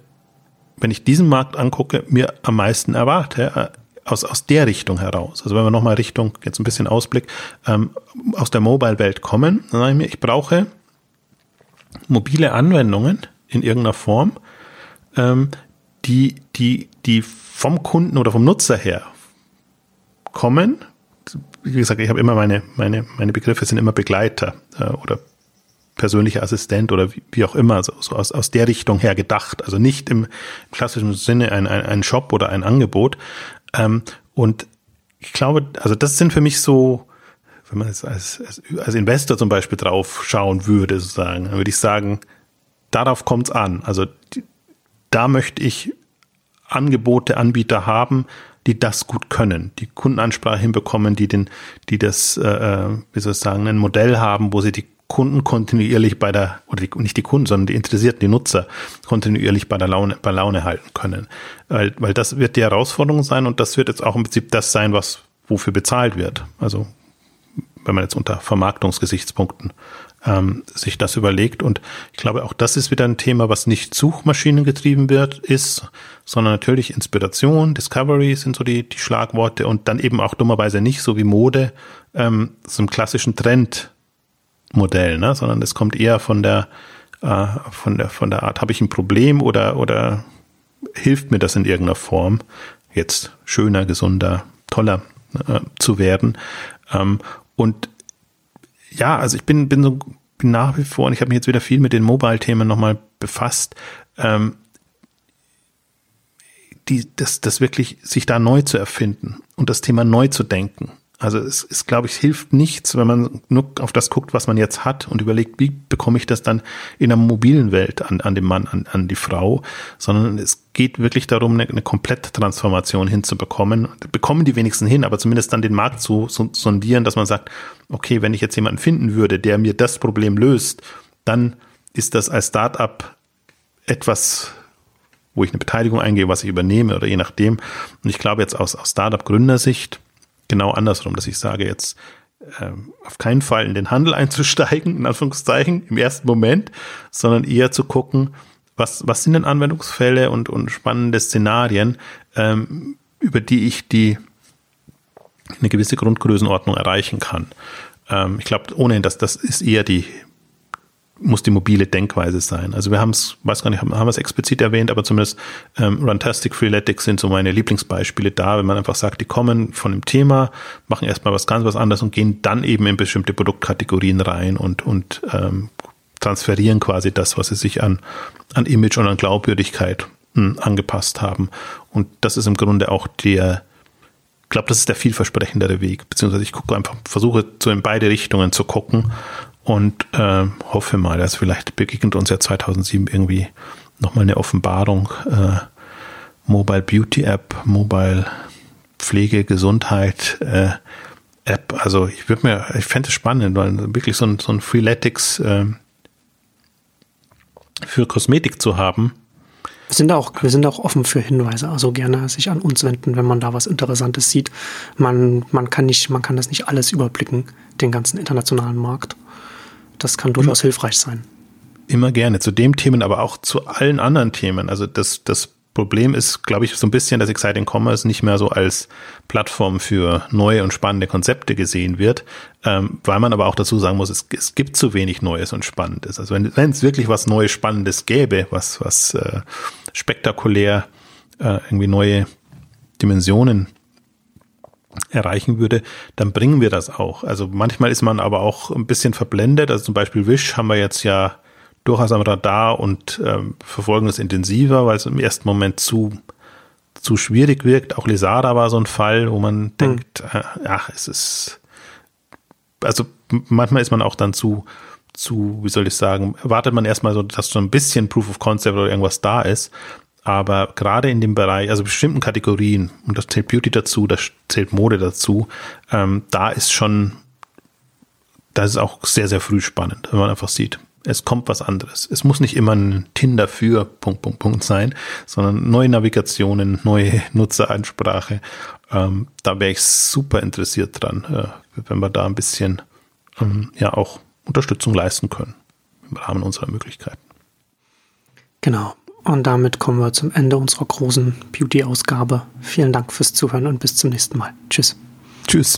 wenn ich diesen Markt angucke, mir am meisten erwarte, äh, aus, aus der Richtung heraus. Also wenn wir nochmal Richtung, jetzt ein bisschen Ausblick, ähm, aus der Mobile-Welt kommen, dann sage ich mir, ich brauche mobile Anwendungen, in irgendeiner Form, ähm, die, die, die vom Kunden oder vom Nutzer her kommen. Wie gesagt, ich habe immer meine, meine, meine Begriffe sind immer Begleiter äh, oder persönlicher Assistent oder wie, wie auch immer, so, so aus, aus der Richtung her gedacht. Also nicht im klassischen Sinne ein, ein, ein Shop oder ein Angebot. Ähm, und ich glaube, also das sind für mich so, wenn man jetzt als, als, als Investor zum Beispiel drauf schauen würde, sozusagen, dann würde ich sagen, darauf kommt es an. Also da möchte ich Angebote, Anbieter haben, die das gut können, die Kundenansprache hinbekommen, die den, die das, äh, äh, wie soll ich sagen, ein Modell haben, wo sie die Kunden kontinuierlich bei der, oder die, nicht die Kunden, sondern die Interessierten, die Nutzer kontinuierlich bei der Laune, bei Laune halten können. Weil, weil das wird die Herausforderung sein und das wird jetzt auch im Prinzip das sein, was, wofür bezahlt wird. Also, wenn man jetzt unter Vermarktungsgesichtspunkten ähm, sich das überlegt. Und ich glaube, auch das ist wieder ein Thema, was nicht Suchmaschinen getrieben wird, ist, sondern natürlich Inspiration, Discovery sind so die, die Schlagworte und dann eben auch dummerweise nicht so wie Mode, ähm, so einem klassischen Trendmodell, ne? sondern es kommt eher von der, äh, von der, von der Art, habe ich ein Problem oder, oder hilft mir das in irgendeiner Form, jetzt schöner, gesunder, toller äh, zu werden. Ähm, und ja, also ich bin, bin so bin nach wie vor, und ich habe mich jetzt wieder viel mit den Mobile-Themen nochmal befasst, ähm, die, das, das wirklich, sich da neu zu erfinden und das Thema neu zu denken. Also es ist, glaube ich, hilft nichts, wenn man nur auf das guckt, was man jetzt hat und überlegt, wie bekomme ich das dann in einer mobilen Welt an, an den Mann, an, an die Frau, sondern es geht wirklich darum, eine, eine Kompletttransformation hinzubekommen. Bekommen die wenigsten hin, aber zumindest dann den Markt zu sondieren, dass man sagt, okay, wenn ich jetzt jemanden finden würde, der mir das Problem löst, dann ist das als Startup etwas, wo ich eine Beteiligung eingehe, was ich übernehme oder je nachdem. Und ich glaube jetzt aus, aus Startup-Gründersicht, genau andersrum, dass ich sage jetzt, ähm, auf keinen Fall in den Handel einzusteigen, in Anführungszeichen, im ersten Moment, sondern eher zu gucken, was, was sind denn Anwendungsfälle und, und spannende Szenarien, ähm, über die ich die eine gewisse Grundgrößenordnung erreichen kann. Ähm, ich glaube, ohnehin, dass das ist eher die muss die mobile Denkweise sein. Also wir haben es, weiß gar nicht, haben, haben wir es explizit erwähnt, aber zumindest ähm, Runtastic, Freeletics sind so meine Lieblingsbeispiele da, wenn man einfach sagt, die kommen von dem Thema, machen erstmal was ganz was anderes und gehen dann eben in bestimmte Produktkategorien rein und, und ähm, transferieren quasi das, was sie sich an, an Image und an Glaubwürdigkeit mh, hm, angepasst haben. Und das ist im Grunde auch der, ich glaube, das ist der vielversprechendere Weg, beziehungsweise ich gucke einfach, versuche so in beide Richtungen zu gucken und äh, hoffe mal, dass vielleicht begegnet uns ja 2007 irgendwie nochmal eine Offenbarung. Äh, Mobile Beauty App, Mobile Pflege, Gesundheit äh, App. Also ich würde mir, ich fände es spannend, weil wirklich so ein, so ein Freeletics äh, für Kosmetik zu haben. Wir sind auch, wir sind auch offen für Hinweise, also gerne sich an uns wenden, wenn man da was Interessantes sieht. Man, man kann nicht, man kann das nicht alles überblicken, den ganzen internationalen Markt. Das kann durchaus hilfreich sein. Immer gerne. Zu dem Themen, aber auch zu allen anderen Themen. Also das, das Problem ist, glaube ich, so ein bisschen, dass Exciting Commerce nicht mehr so als Plattform für neue und spannende Konzepte gesehen wird, ähm, weil man aber auch dazu sagen muss, es, es gibt zu wenig Neues und Spannendes. Also wenn, wenn es wirklich was Neues, Spannendes gäbe, was, was äh, spektakulär äh, irgendwie neue Dimensionen erreichen würde, dann bringen wir das auch. Also manchmal ist man aber auch ein bisschen verblendet. Also zum Beispiel Wish haben wir jetzt ja durchaus am Radar und ähm, verfolgen es intensiver, weil es im ersten Moment zu, zu schwierig wirkt. Auch Lesada war so ein Fall, wo man hm. denkt, äh, ach, es ist, also manchmal ist man auch dann zu, zu, wie soll ich sagen, erwartet man erstmal so, dass so ein bisschen Proof of Concept oder irgendwas da ist. Aber gerade in dem Bereich, also bestimmten Kategorien, und das zählt Beauty dazu, das zählt Mode dazu, ähm, da ist schon, das ist auch sehr, sehr früh spannend, wenn man einfach sieht, es kommt was anderes. Es muss nicht immer ein Tinder für Punkt, Punkt, Punkt sein, sondern neue Navigationen, neue Nutzeransprache. Ähm, da wäre ich super interessiert dran, äh, wenn wir da ein bisschen ähm, ja auch Unterstützung leisten können im Rahmen unserer Möglichkeiten. Genau. Und damit kommen wir zum Ende unserer großen Beauty-Ausgabe. Vielen Dank fürs Zuhören und bis zum nächsten Mal. Tschüss. Tschüss.